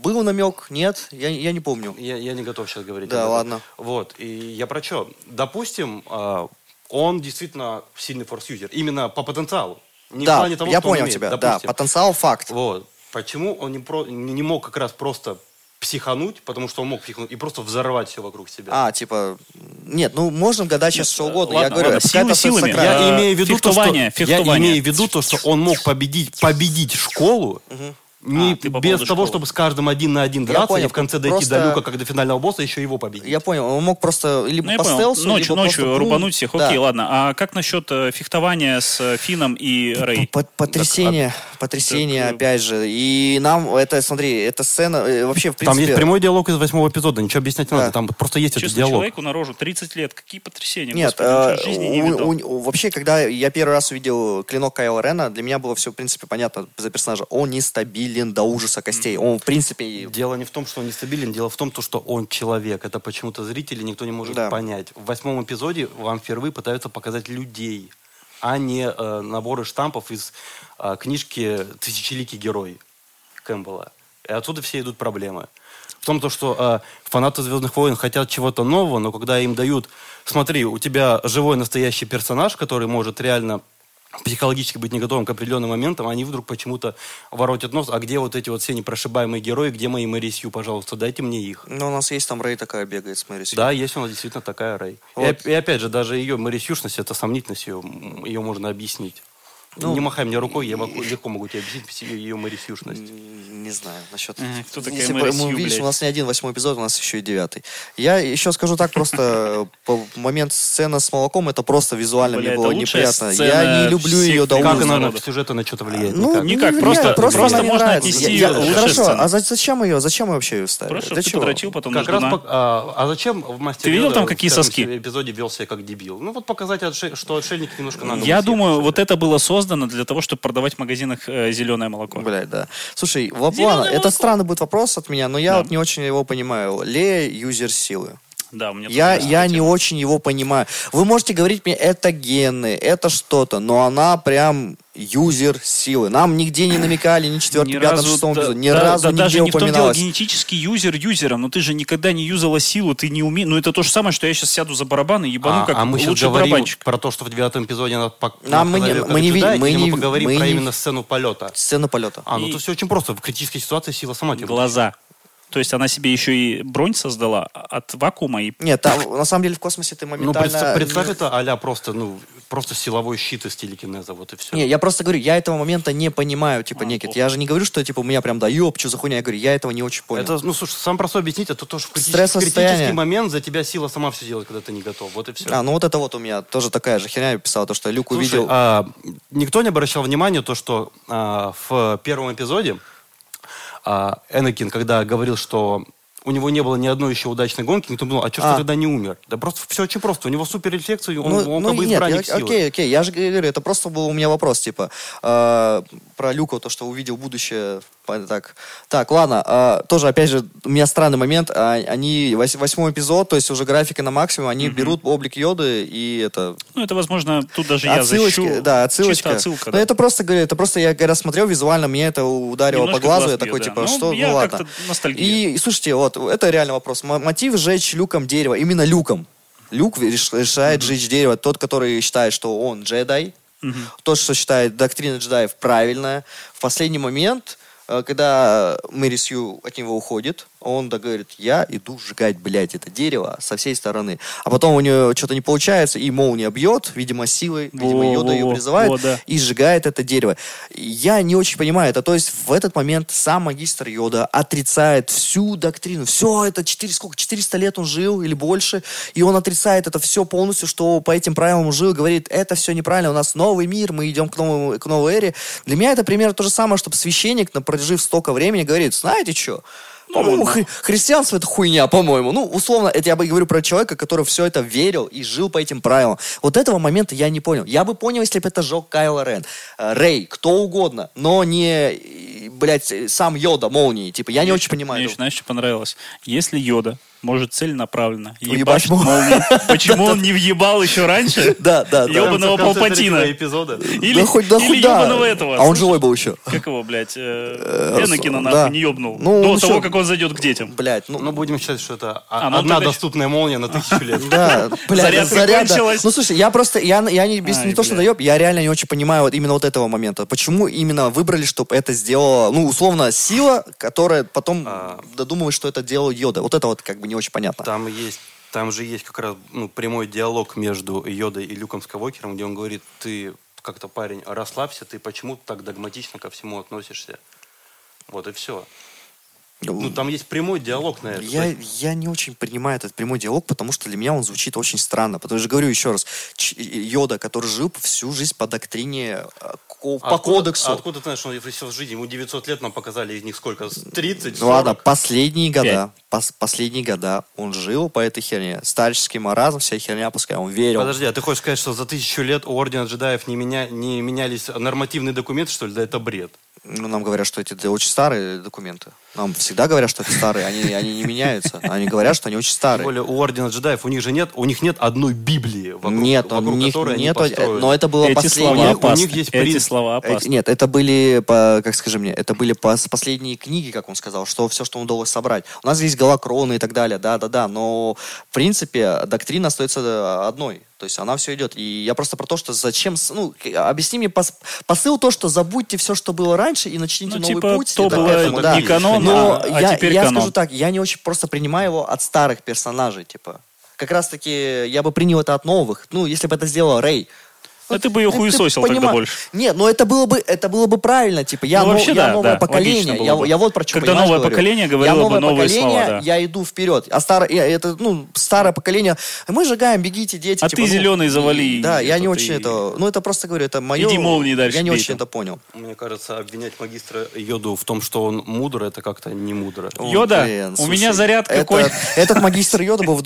был намек? Нет? Я, я не помню. Я, я не готов сейчас говорить. Да, ладно. Вот, и я про что? Допустим, а, он действительно сильный форс-юзер. Именно по потенциалу. Не в да, плане того, я что он понял умеет, тебя. Да, допустим. потенциал факт. Вот. Почему он не, про- не мог как раз просто психануть, потому что он мог психануть и просто взорвать все вокруг себя. А, типа, нет, ну можем гадать сейчас что угодно. я ладно, говорю, ладно, силы силами. Я имею в виду то, что, фехтование, я имею в виду то, что он мог победить, победить школу, не А, ты без того, чтобы с каждым один на один драться понял, и в конце дойти просто- до люка, как до финального босса, еще его победить. Я понял, он мог просто либо Ну, по понял. стелсу, Ночью, либо ночью просто бум. рубануть всех. Да. Окей, ладно. А как насчет э, фехтования с э, Фином и Рэй? По- Потрясение, потрясение, так, э, опять же. И нам, это, смотри, эта сцена, э, вообще, в Там принципе... есть прямой диалог из восьмого эпизода, ничего объяснять не Да. надо, там просто есть этот Честно, диалог. человеку на рожу 30 лет. Какие потрясения? Нет, Господи, э, жизни не у- у- вообще, когда я первый раз увидел клинок Кайла Рена, для меня было все, в принципе, понятно за персонажа. Он нестабилен до ужаса костей. Он, в принципе, Дело не в том, что он нестабилен, дело в том, то, что он человек. Это почему-то зрители никто не может Да. понять. В восьмом эпизоде вам впервые пытаются показать людей, а не э, наборы штампов из э, книжки «Тысячеликий герой» Кэмпбелла. И отсюда все идут проблемы. В том, то, что э, фанаты «Звездных войн» хотят чего-то нового, но когда им дают... Смотри, у тебя живой настоящий персонаж, который может реально психологически быть не готовым к определенным моментам, они вдруг почему-то воротят нос. А где вот эти вот все непрошибаемые герои, где мои Мэри Сью, пожалуйста, дайте мне их. ну, у нас есть там Рэй такая бегает, смотри. Да, есть у нас действительно такая Рэй. И Вот. оп- И, опять же, даже ее Мэри Сьюшность, это сомнительность ее, ее можно объяснить. Ну. не махай мне рукой, я могу- легко могу тебе объяснить ее Мэри Сьюшность. Не знаю, насчет... Кто такая Если Мэри Сью, видишь, у нас не один восьмой эпизод, у нас еще и девятый. Я еще скажу так просто, [LAUGHS] по момент сцены с молоком, это просто визуально Бля, мне было неприятно. сцена Я не люблю ее до времен. Как ужаса. она на народов. сюжета на что-то влияет? Ну, Никак. не Никак, влияет, просто- просто, просто она можно нравится. отнести Я- ее Хорошо, сцена. а за- зачем ее, зачем вообще ее ставили? Хорошо, Для ты чего? подрочил, потом Как раз, а, а зачем в мастере Ты видел там в какие соски? эпизоде вел себя как дебил? Ну вот показать, что отшельники немножко надо. Я думаю, вот это было создано для того, чтобы продавать в магазинах э, зеленое молоко. Блядь, да. Слушай, ладно, это странный будет вопрос от меня, но я Да. вот не очень его понимаю. Лея юзер силы. Да, у меня Я, я не очень его понимаю. Вы можете говорить мне, это гены, это что-то, но она прям юзер силы. Нам нигде не намекали, ни четвертый, Ни пятом, разу, шестом, да, ни да, разу да, нигде даже не в том дело, упоминалось. генетический юзер юзером, но ты же никогда не юзала силу, ты не умеешь. Ну это то же самое, что я сейчас сяду за барабан и ебану а, как а мы сейчас лучший говорим барабанщик. про то, что в девятом эпизоде она Нам мы не- мы не джедай, мы не- мы поговорим мы про не- именно сцену полета. Сцена полета. А, ну И- то все очень просто. В критической ситуации сила сама тебя Глаза. То есть она себе еще и бронь создала от вакуума и Нет, там, на самом деле в космосе ты Ну, моментально... представь, представь это а просто, ну, просто силовой щит из телекинеза, вот и все. Не, я просто говорю, я этого момента не понимаю, типа, А, плохо. Я же не говорю, что, типа, у меня прям, да, ёб, что за хуйня. Я говорю, я этого не очень понял. Это, ну, слушай, сам просто объяснить, это тоже в критический, критический момент за тебя сила сама все делает, когда ты не готов. Вот и все. А, ну вот это вот у меня тоже такая же херня я писал, то, что Люк Слушай, увидел... а, никто не обращал внимания то, что а, в первом эпизоде Энакин, когда говорил, что у него не было ни одной еще удачной гонки, никто думал, а что ж А. ты тогда не умер? Да просто все очень просто. У него суперрефлексы, он, Ну, он ну, как бы нет, избранник я- силы. окей, окей, я же говорю, это просто был у меня вопрос, типа, э, про Люка, то, что увидел будущее, так, так, ладно, э, тоже, опять же, у меня странный момент, а, они, вось- восьмой эпизод, то есть уже графика на максимум, они берут облик Йоды, и это, Ну, это, возможно, тут даже я защищу. да, отсылочка. Чисто отсылка, Но да. это просто, говорю, это просто я когда смотрел визуально, мне это ударило Немножко по глазу, глаз я такой, бьет, типа, да. Ну, что, я ну ладно. И, и слушайте, вот, это реально вопрос. Мотив сжечь люком дерево, именно люком. Люк реш- решает сжечь дерево. Тот, который считает, что он джедай, тот, что считает доктрина джедаев правильная. В последний момент, э, когда Мэри Сью от него уходит, он да говорит, я иду сжигать, блядь, это дерево со всей стороны. А потом у нее что-то не получается, и молния бьет, видимо, силой, видимо, Йода ее призывает, Во, да. и сжигает это дерево. Я не очень понимаю это. То есть в этот момент сам магистр Йода отрицает всю доктрину. Все это 4, сколько, 400 лет он жил или больше, и он отрицает это все полностью, что по этим правилам жил, говорит, это все неправильно, у нас новый мир, мы идем к, новому, к новой эре. Для меня это примерно то же самое, чтобы священник, прожив столько времени, говорит, знаете что, по-моему, хри- христианство это хуйня, по-моему. Ну, условно, это я бы говорю про человека, который все это верил и жил по этим правилам. Вот этого момента я не понял. Я бы понял, если бы это жег Кайло Рен, э, Рэй, кто угодно, но не, блядь, сам Йода, молнии. Типа, я не очень понимаю. Мне еще, знаешь, что понравилось? Если Йода может целенаправленно ебашить молнию. [LAUGHS] почему он не въебал еще раньше? [LAUGHS] Да, да, да. Конце Палпатина. Или, ёбаного этого. А он живой был еще. Как его, блядь, э, Э, Энакина нахуй не ёбнул. Ну, До ну того, как он зайдет к детям. Блядь, ну, Ну, будем считать, что это А, одна доступная молния на тысячу [LAUGHS] лет. Да, блядь, заряда. Ну, слушай, я просто, я, я не, без- Ай, не то, что доеб, я реально не очень понимаю вот именно вот этого момента. Почему именно выбрали, чтобы это сделала, ну, условно, сила, которая потом А. додумывает, что это делал Йода. Вот это вот как бы не очень понятно. Там есть, там же есть как раз ну, прямой диалог между Йодой и Люком Скавокером, где он говорит, ты как-то, парень, расслабься, ты почему так догматично ко всему относишься? Вот и все. Ну, там есть прямой диалог на это. Я, я не очень принимаю этот прямой диалог, потому что для меня он звучит очень странно. Потому что, говорю еще раз, Йода, который жил всю жизнь по доктрине, ко- по откуда- кодексу. а откуда ты знаешь, что он всю жизнь? Ему 900 лет, нам показали из них сколько? С 30, Ну ладно, 40? последние года, пос- последние года он жил по этой херне. Старческий маразм, вся херня, пускай он верил. Подожди, а ты хочешь сказать, что за тысячу лет у Ордена джедаев не, меня, не менялись нормативные документы, что ли? Да это бред. Ну, нам говорят, что эти очень старые документы. Нам всегда говорят, что это старые, они, они не меняются. Они говорят, что они очень Тем старые. более у Ордена джедаев, у них же нет, у них нет одной Библии, вокруг, Нет, у вокруг них которой они нету, построены. но это было Эти последнее. слова У них- у есть Эти принцип. слова Эти- опасны. нет, это были, по, как скажи мне, это были по, последние книги, как он сказал, что все, что удалось собрать. У нас есть Галакроны и так далее, да-да-да, но в принципе доктрина остается одной. То есть она все идет. И я просто про то, что зачем... Ну, объясни мне пос- посыл то, что забудьте все, что было раньше, и начните Ну, новый типа, путь. то Это было этому, да. не канон, Но а, а я, теперь я канон. скажу так, я не очень просто принимаю его от старых персонажей, типа. Как раз таки я бы принял это от новых. Ну, если бы это сделал Рэй. А ты бы ее Ну, хуесосил тогда больше. Нет, но это было бы, это было бы правильно, типа, я, Ну, вообще я да, новое да, поколение, я, я вот про что, Когда новое говорю. поколение говорило я бы новое новые поколение, слова, да. я иду вперед, а старое, это, ну, старое поколение, мы сжигаем, бегите, дети. А типа, ты ну, зеленый завали, Да, я не очень ты- это, ну, это просто говорю, это мое, Иди молнии дальше я не очень там. это понял. Мне кажется, обвинять магистра Йоду в том, что он мудр, это как-то не мудро. Йода, блин, у меня заряд какой. Этот магистр Йода был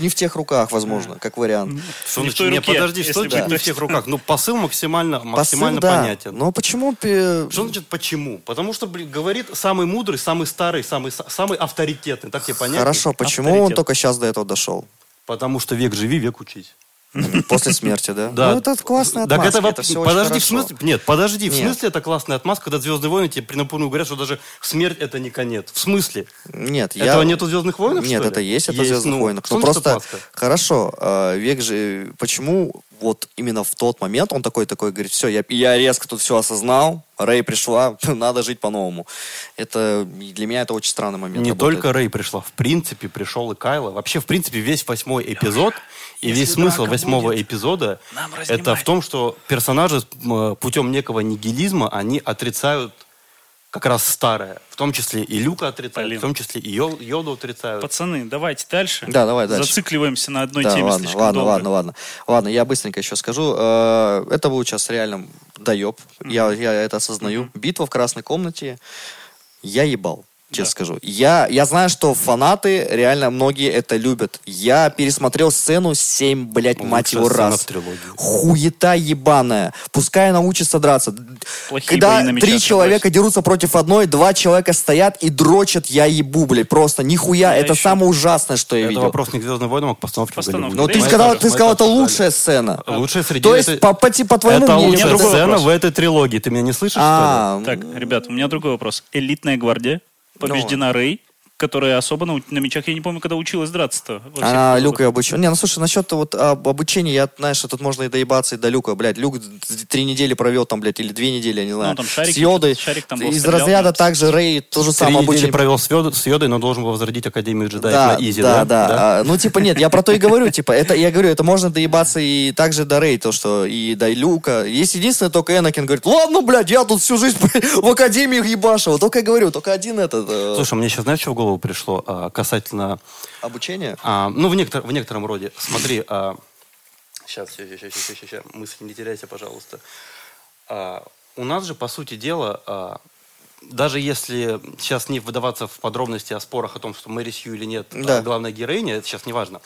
не в тех руках, возможно, как вариант. Что Не в той не, руке, подожди, что да. не в тех руках? Ну, посыл максимально, максимально Посыл, да. понятен. Но почему... Что значит почему? Потому что, блин, говорит самый мудрый, самый старый, самый, са- самый авторитетный. Так тебе понятно? Хорошо, почему он Авторитет. только сейчас до этого дошел? Потому что век живи, век учись. После смерти, да? Да. Ну, это классная Так отмазка, это, это очень подожди, в смысле, нет, подожди, в Нет. смысле это классная отмазка, когда Звездные войны тебе при напомню говорят, что даже смерть это не конец. В смысле? Нет, я... Этого нету в Звездных войнах? Нет, что ли? это есть, это в «Звездных ну, войнах». Ну, просто, отмазка? хорошо, э, век же... Почему вот именно в тот момент он такой, такой, говорит, все, я, я резко тут все осознал, Рэй пришла, [LAUGHS] надо жить по-новому. Это, для меня это очень странный момент. Не работает. только Рэй пришла, в принципе, пришел и Кайла. Вообще, в принципе, весь восьмой эпизод и Если весь смысл восьмого будет, эпизода это в том, что персонажи путем некого нигилизма, они отрицают как раз старое. В том числе и Люка отрицают, Блин. в том числе и Йо- Йоду отрицают. Пацаны, давайте дальше. Да, давай дальше. Зацикливаемся на одной Да, теме ладно, слишком ладно, долго. ладно, ладно. Ладно, я быстренько еще скажу. Э, Это будет сейчас реально доеб. Я, я это осознаю. Битва в красной комнате. Я ебал. Честно Да. скажу. Я, я знаю, что фанаты, реально многие это любят. Я пересмотрел сцену 7, блядь, мать Лучшая его, сцена раз. Хуета ебаная. Пускай научится драться. Плохие Когда три человека согласен. дерутся против одной, два человека стоят и дрочат, я ебу, блядь. Просто нихуя. Я это еще- самое ужасное, что я Это видел. вопрос не к «Звездным войнам», а к постановке в Постановке. Голливуде. Ну, ты Мы сказал, тоже- ты сказал, это лучшая сцена. Лучшая среди То есть, по, по, по твоему Это мнению... лучшая это- сцена вопрос. в этой трилогии. Ты меня не слышишь, А, Так, ребят, у меня другой вопрос. Элитная гвардия. Побеждена Рэй, которая особо на, на мечах, я не помню, когда училась драться-то. Она. Люка и обучение. Не, ну слушай, насчет вот об обучения, я, знаешь, тут можно и доебаться и до Люка, блядь. Люк три недели провел там, блядь, или две недели, я не знаю. Ну, там шарики, с Йодой. шарик там был, Из стрелял, разряда да. также Рэй то же самое недели обучение. провел с, Йод- с Йодой, но должен был возродить Академию джедаев Да, на Изи, да, да? да. А, ну, типа, нет, я про то и говорю, типа, это, я говорю, это можно доебаться и также до Рэй, то, что и до Люка. Есть единственное, только Энакин говорит, ладно, блядь, я тут всю жизнь [LAUGHS] в Академии ебашил. Только я говорю, только один этот э, Слушай, мне сейчас, знаешь, что в голову пришло а, касательно... обучение. а, ну, в, некотор- в некотором роде. Смотри, сейчас, сейчас, сейчас, сейчас, сейчас, мысль не теряйте, пожалуйста. А, у нас же, по сути дела, а, даже если сейчас не выдаваться в подробности о спорах о том, что Мэри Сью или нет а, Да. главная героиня, это сейчас не важно.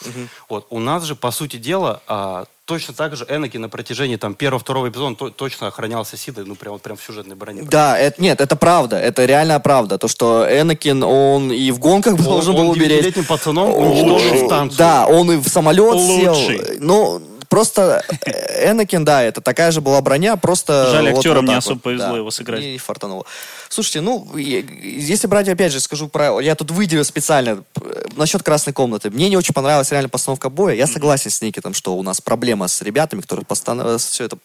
Вот, у нас же, по сути дела, а, точно так же Энакин на протяжении там, первого-второго эпизода то- точно охранялся Сидой, ну, прям, вот прям в сюжетной броне. Да, это, нет, это правда, это реально правда. То, что Энакин, он и в гонках Он- должен был он умереть. девятилетним пацаном уничтожил О, станцию. Да, он и в самолет Лучший. сел. Ну, просто э, Энакин, да, это такая же была броня, просто... Жаль, вот- актерам вот не особо вот, повезло да, его сыграть. Не фартануло. Слушайте, ну, если брать, опять же, скажу про... Я тут выделил специально э, насчет красной комнаты. Мне не очень понравилась реально постановка боя. Я согласен с Никитом, что у нас проблема с ребятами, которые постоянно все это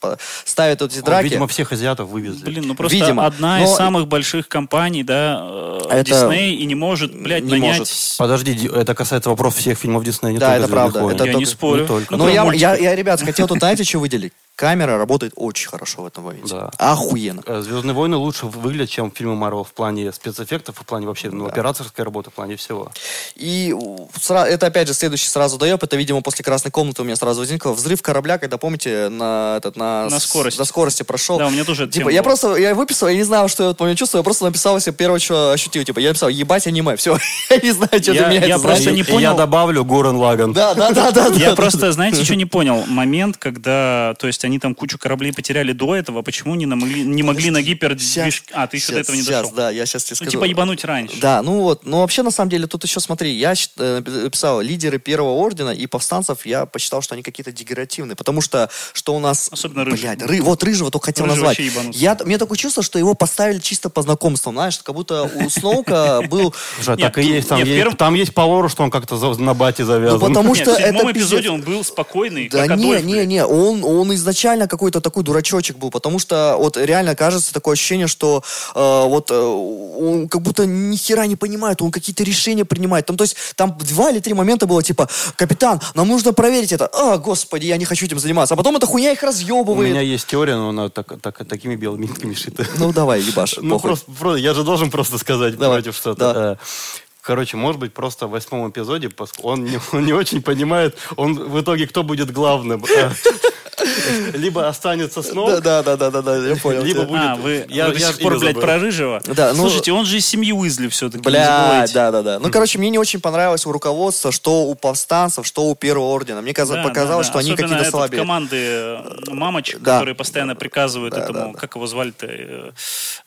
ставят эти Он, драки. видимо, всех азиатов вывезли. Блин, ну просто Видимо. одна из Но- самых больших компаний, да, э, Это- Дисней, и не может, блядь, Не нанять... может. Подожди, Ди- это касается вопросов всех фильмов Диснея, не Да, только это правда. Это Я только- не спорю. Не только. Кроме я, я, я, ребят, хотел тут, знаете, что выделить? Камера работает очень хорошо в этом моменте. Да. Охуенно. Э, «Звездные войны» лучше выглядят, чем фильмы Марвел в плане спецэффектов, в плане вообще ну, операторской работы, в плане всего. И это, опять же, следующий сразу доеб. Это, видимо, после красной комнаты у меня сразу возникло. Взрыв корабля, когда, помните, на, этот, на, На скорости. на скорости прошел. Да, у меня тоже Типа, тема я была. просто, я выписал, я не знал, что я вот помню чувство, я просто написал себе первое, что ощутил. Типа, я написал, ебать аниме, все. [LAUGHS] я не знаю, что Я- для меня я это просто значит. не понял. я добавлю Гурен Лаган. Да, да, да, да. Я да, просто, знаете, что не понял? Момент, когда, то есть они там кучу кораблей потеряли до этого, почему не, могли, не могли на гипердвиж... А, ты еще до Щас, этого не дошел. да, я сейчас тебе Ну, скажу. типа ебануть раньше. Да, ну вот, но вообще на самом деле тут еще смотри, я щ- э, написал лидеры первого ордена и повстанцев, я посчитал, что они какие-то дегенеративные, потому что что у нас, Особенно Рыжий. блядь, ры- вот рыжего только хотел Рыжий назвать. Я мне такое чувство, что его поставили чисто по знакомствам, знаешь, как будто у Сноука [LAUGHS] был, так и есть. Там, есть первым- там есть по лору, что он как-то на бате завязан. ну потому Нет, что в седьмом это эпизоде пиздец. он был спокойный, Да не, не, не, он, он изначально какой-то такой дурачочек был, потому что вот реально кажется такое ощущение, что э, вот э, он как будто ни хера не понимает, он какие-то решения принимает. Там, то есть там два или три момента было типа, капитан, нам нужно проверить это. А, господи, я не хочу этим заниматься. А потом эта хуйня их У разъебывает. меня есть теория, но она так, так- такими белыми нитками шита. Ну давай, ебаш. Ну, просто- я же должен просто сказать Давай. против что-то. Да. Э, Короче, может быть, просто в восьмом эпизоде он не, [LAUGHS] он не очень понимает, он в итоге кто будет главным. [LAUGHS] Либо останется снова, да, да, да, да, да, я понял. Либо будет- А, вы, я- до сих пор, блядь, про Рыжего? Да, ну- Слушайте, он же из семьи Уизли все-таки, Бля, да, да, да. Ну, короче, мне не очень понравилось у руководства, что у повстанцев, что у первого ордена. Мне показалось, что они какие-то слабее. команды э, мамочек, которые постоянно приказывают этому, как его звали-то, э,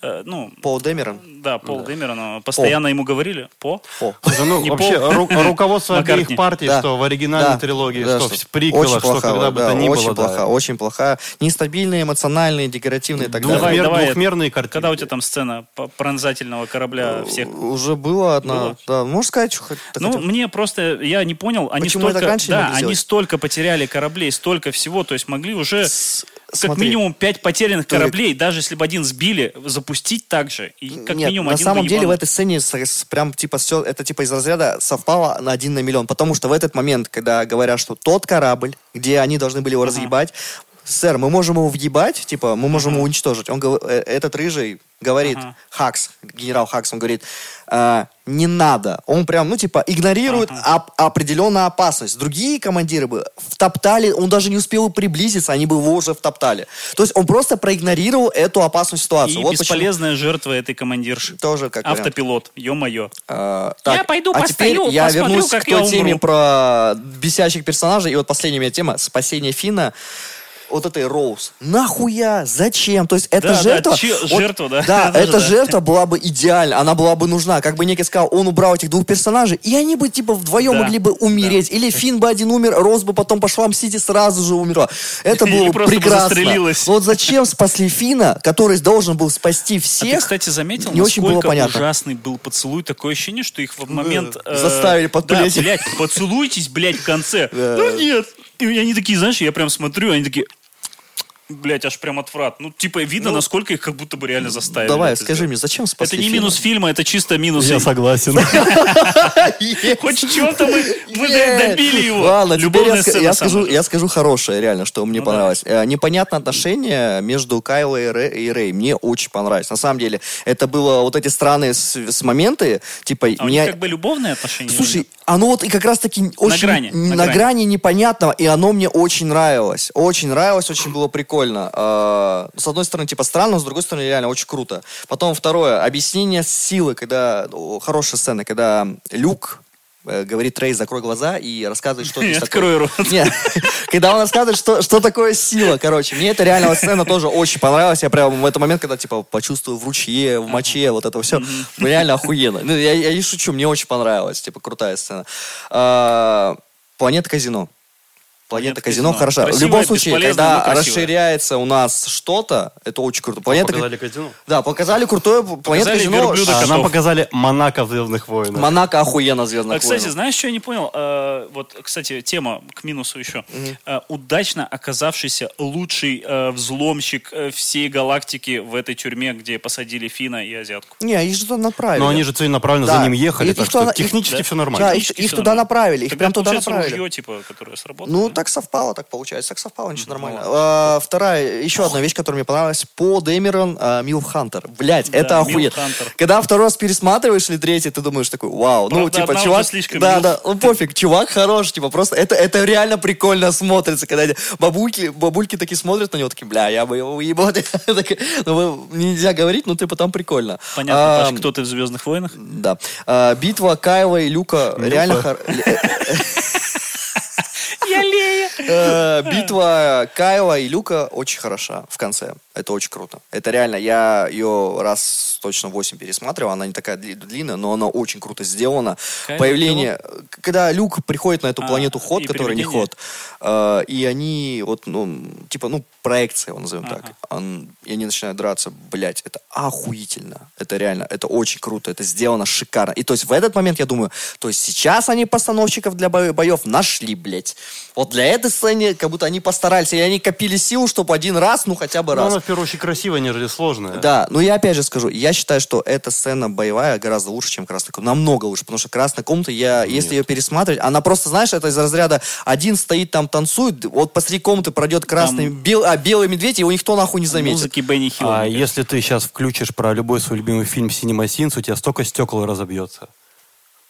э, ну, Пол Дэмерон. да, Пол Дэмерон, постоянно ему говорили, по, По. [LAUGHS] Ну, вообще, [LAUGHS] руководство обеих партий, что в оригинальной трилогии, что в приквелах, очень что когда бы то ни очень было. да. плохая, очень плохая. Нестабильные, эмоциональные, декоративные и так Двухмер- далее. давай, двухмерные картинки. Когда у тебя там сцена пронзательного корабля всех? Уже было одна. Было? Да, можешь сказать, что Ну, хотел? мне просто, я не понял, они Почему столько, да, они столько потеряли кораблей, столько всего, то есть могли уже С- как смотри. минимум пять потерянных Толик. кораблей, даже если бы один сбили, запустить так же, и как Нет, минимум на один самом деле в этой сцене с- прям типа все, это типа из разряда совпало на один на миллион, потому что в этот момент, когда говорят, что тот корабль, где они должны были его разъебать, сэр, мы можем его въебать, типа, мы можем его уничтожить. Он э, этот рыжий говорит, Ага. Хакс, генерал Хакс, он говорит, «А, не надо. Он прям, ну, типа, игнорирует оп- определенную опасность. Другие командиры бы втоптали, он даже не успел приблизиться, они бы его уже втоптали. То есть он просто проигнорировал эту опасную ситуацию. И Вот почему- бесполезная жертва этой командирши. Тоже как. Автопилот, ё-моё. А, Я пойду а теперь постою, я посмотрю, вернусь как к той я теме про бесящих персонажей. И вот последняя меня тема спасение Фина. Вот этой Роуз. Нахуя? Зачем? То есть эта Да, да, жертва... че- вот- жертва, [LAUGHS] да. Да, эта да. жертва была бы идеальна. Она была бы нужна. Как бы некий сказал, он убрал этих двух персонажей, и они бы типа вдвоем Да, могли бы умереть. Или Фин бы один умер, Роуз бы потом пошла мстить и сразу же умерла. Это [LAUGHS] Или было бы бы прекрасно. застрелилась. Вот зачем спасли Фина, который должен был спасти А всех? ты, кстати, заметил, не очень было понятно. ужасный был поцелуй? Такое ощущение, что их в момент... э, заставили Да, подпылить. блядь, поцелуйтесь, блядь, в конце. [LAUGHS] Да. Ну нет. И они такие, знаешь, я прям смотрю, они такие... Блять, аж прям отврат. Ну, типа, видно, Ну, насколько их как будто бы реально заставили. Давай, скажи сделать. мне, зачем спасли Это не минус фильма, это чисто минус. Я согласен. [LAUGHS] Хоть чем-то мы, добили его. Ладно, теперь я, скажу, хорошее, реально, что мне Ну, понравилось. Э, Непонятное отношение между Кайло и Рэй. Мне очень понравилось. На самом деле, это было вот эти странные с, моменты, типа, А у меня... них как бы любовные отношения? Слушай, оно вот и как раз таки очень грани, на на грани. грани непонятного, и оно мне очень нравилось. Очень нравилось, очень было прикольно. А, С одной стороны, типа странно, с другой стороны, реально очень круто. Потом второе, объяснение силы, когда о, хорошая сцена, когда Люк э, говорит Рэй, закрой глаза и рассказывает, что [LAUGHS] Открой такое. рот. Нет, [LAUGHS] когда он рассказывает, что, что такое сила, короче. Мне эта реально вот сцена тоже очень понравилась. Я прям в этот момент, когда, типа, почувствую в ручье, в моче, вот это все, реально охуенно. Ну, я, я не шучу, мне очень понравилось. Типа, крутая сцена. А, Планета казино. Планета Планета казино, казино. хорошо. В любом случае, когда расширяется у нас что-то, это очень круто. Планета Показали казино. Да, показали крутое планета Показали казино. верблюда А нам показали Монако в «Звездных войнах». Монако охуенно звездных А, кстати, войнах. знаешь, что я не понял? Э, вот, кстати, тема к минусу еще. Э, удачно оказавшийся лучший э, взломщик э, всей галактики в этой тюрьме, где посадили Фина и Азиатку. Не, их же туда направили. Но они же целенаправленно Да. за ним ехали, Их- так их что туда- технически да. все Да, нормально. их, Технически их всё туда нормально. направили, их Тогда, прям туда направили. ружье, типа, которое сработало. Ну, да? Так совпало, так получается. Так совпало, ничего нормально. А, вторая, еще одна вещь, которая мне понравилась. По Дэмерон а, Милф Хантер. Блять, Да, это Милф. Хантер. Когда второй раз пересматриваешь или третий, ты думаешь такой, вау. ну, Правда, типа, одна чувак... уже слишком да, Милф. да, ну пофиг, чувак хороший, типа, просто это, это реально прикольно смотрится, когда эти бабульки, бабульки такие смотрят на него, такие, бля, я бы его уебал. [LAUGHS] Такая, Ну, вы- нельзя говорить, но типа там прикольно. Понятно, Паш, кто ты в «Звездных войнах»? Да. А, битва Кайла и Люка реально... хор- [LAUGHS] Битва Кайла и Люка очень хороша в конце. Это очень круто. Это реально, я ее раз точно 8 пересматривал. Она не такая дли- длинная, но она очень круто сделана. Кайла Появление... Когда Люк приходит на эту А, планету Ход, который не? Ход, э, и они вот, ну, типа, ну, проекция, его назовем Ага. так. Он- и они начинают драться, блять, это охуительно. Это реально, это очень круто, это сделано шикарно. И то есть в этот момент я думаю, то есть сейчас они постановщиков для бо- боев нашли, блять. Вот для этой сцены, как будто они постарались, и они копили силу, чтобы один раз, ну, хотя бы Ну, раз. она в первую очередь красивая, нежели сложная. Да, но я опять же скажу, я считаю, что эта сцена боевая гораздо лучше, чем «Красная комната». Намного лучше, потому что «Красная комната», я, если ее пересматривать, она просто, знаешь, это из разряда один стоит там, танцует, вот посреди комнаты пройдет красный, бел, а, белый медведь, и его никто нахуй не заметит. Музыки Бенни Хилла. А если ты сейчас включишь про любой свой любимый фильм Cinema Sins, у тебя столько стекол разобьется.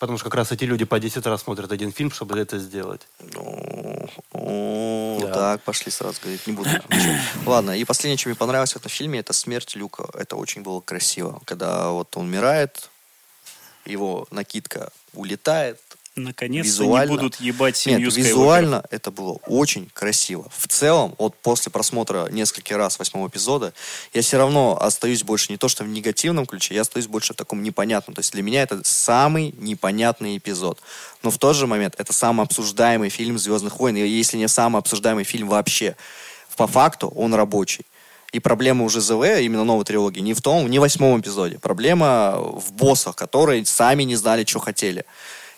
Потому что как раз эти люди по 10 раз смотрят один фильм, чтобы это сделать. Ну, о, Да. Так, пошли сразу говорить, не буду. [COUGHS] Ладно, и последнее, что мне понравилось в этом фильме, это смерть Люка. Это очень было красиво. Когда вот он умирает, его накидка улетает. Наконец-то Визуально. не будут ебать семью Нет, визуально это было очень красиво. В целом, вот после просмотра нескольких раз восьмого эпизода, я все равно остаюсь больше не то, что в негативном ключе, я остаюсь больше в таком непонятном. То есть для меня это самый непонятный эпизод. Но в тот же момент это самый обсуждаемый фильм «Звездных войн», если не самый обсуждаемый фильм вообще. по факту он рабочий. И проблема уже ЗВ, именно новой трилогии, не в том, не в восьмом эпизоде. Проблема в боссах, которые сами не знали, что хотели.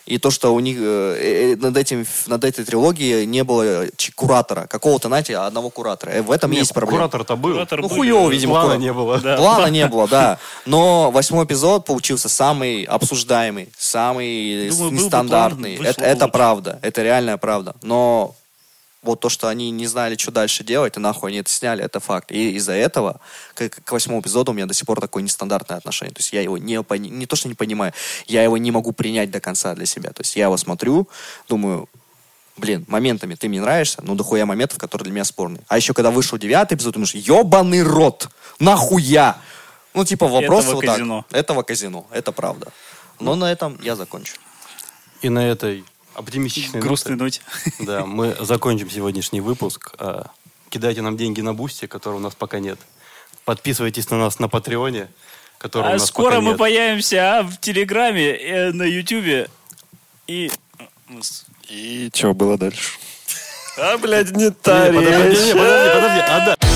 И то, что у них э, э, над, этим, над этой трилогией не было куратора, какого-то, знаете, одного куратора. Э, В этом Нет, есть проблема. Куратор-то был. Куратор Ну, хуёво, видимо, Плана куратор. не было. Да. Плана не было, да. [LAUGHS] Но восьмой эпизод получился самый обсуждаемый, самый Думаю, был бы нестандартный. план, это это правда, это реальная правда. Но вот то, что они не знали, что дальше делать, и нахуй они это сняли, это факт. И из-за этого к, к восьмому эпизоду у меня до сих пор такое нестандартное отношение. То есть я его не, пони- не то, что не понимаю, я его не могу принять до конца для себя. То есть я его смотрю, думаю, блин, моментами ты мне нравишься, но дохуя моментов, которые для меня спорные. А еще когда вышел девятый эпизод, думаешь, ебаный рот, нахуя? Ну, типа, вопрос Этого вот казино. так. Этого казино, это правда. Но на этом я закончу. И на этой оптимистичной Грустной ноте, ноте. да, мы закончим сегодняшний выпуск. А, Кидайте нам деньги на Бусти, которого у нас пока нет. Подписывайтесь на нас на Патреоне, которого у А нас скоро пока мы нет. появимся а, в Телеграме, э, на Ютубе и... с- И что было дальше? А, блядь, не та Не, подожди, подожди, подожди. А, да.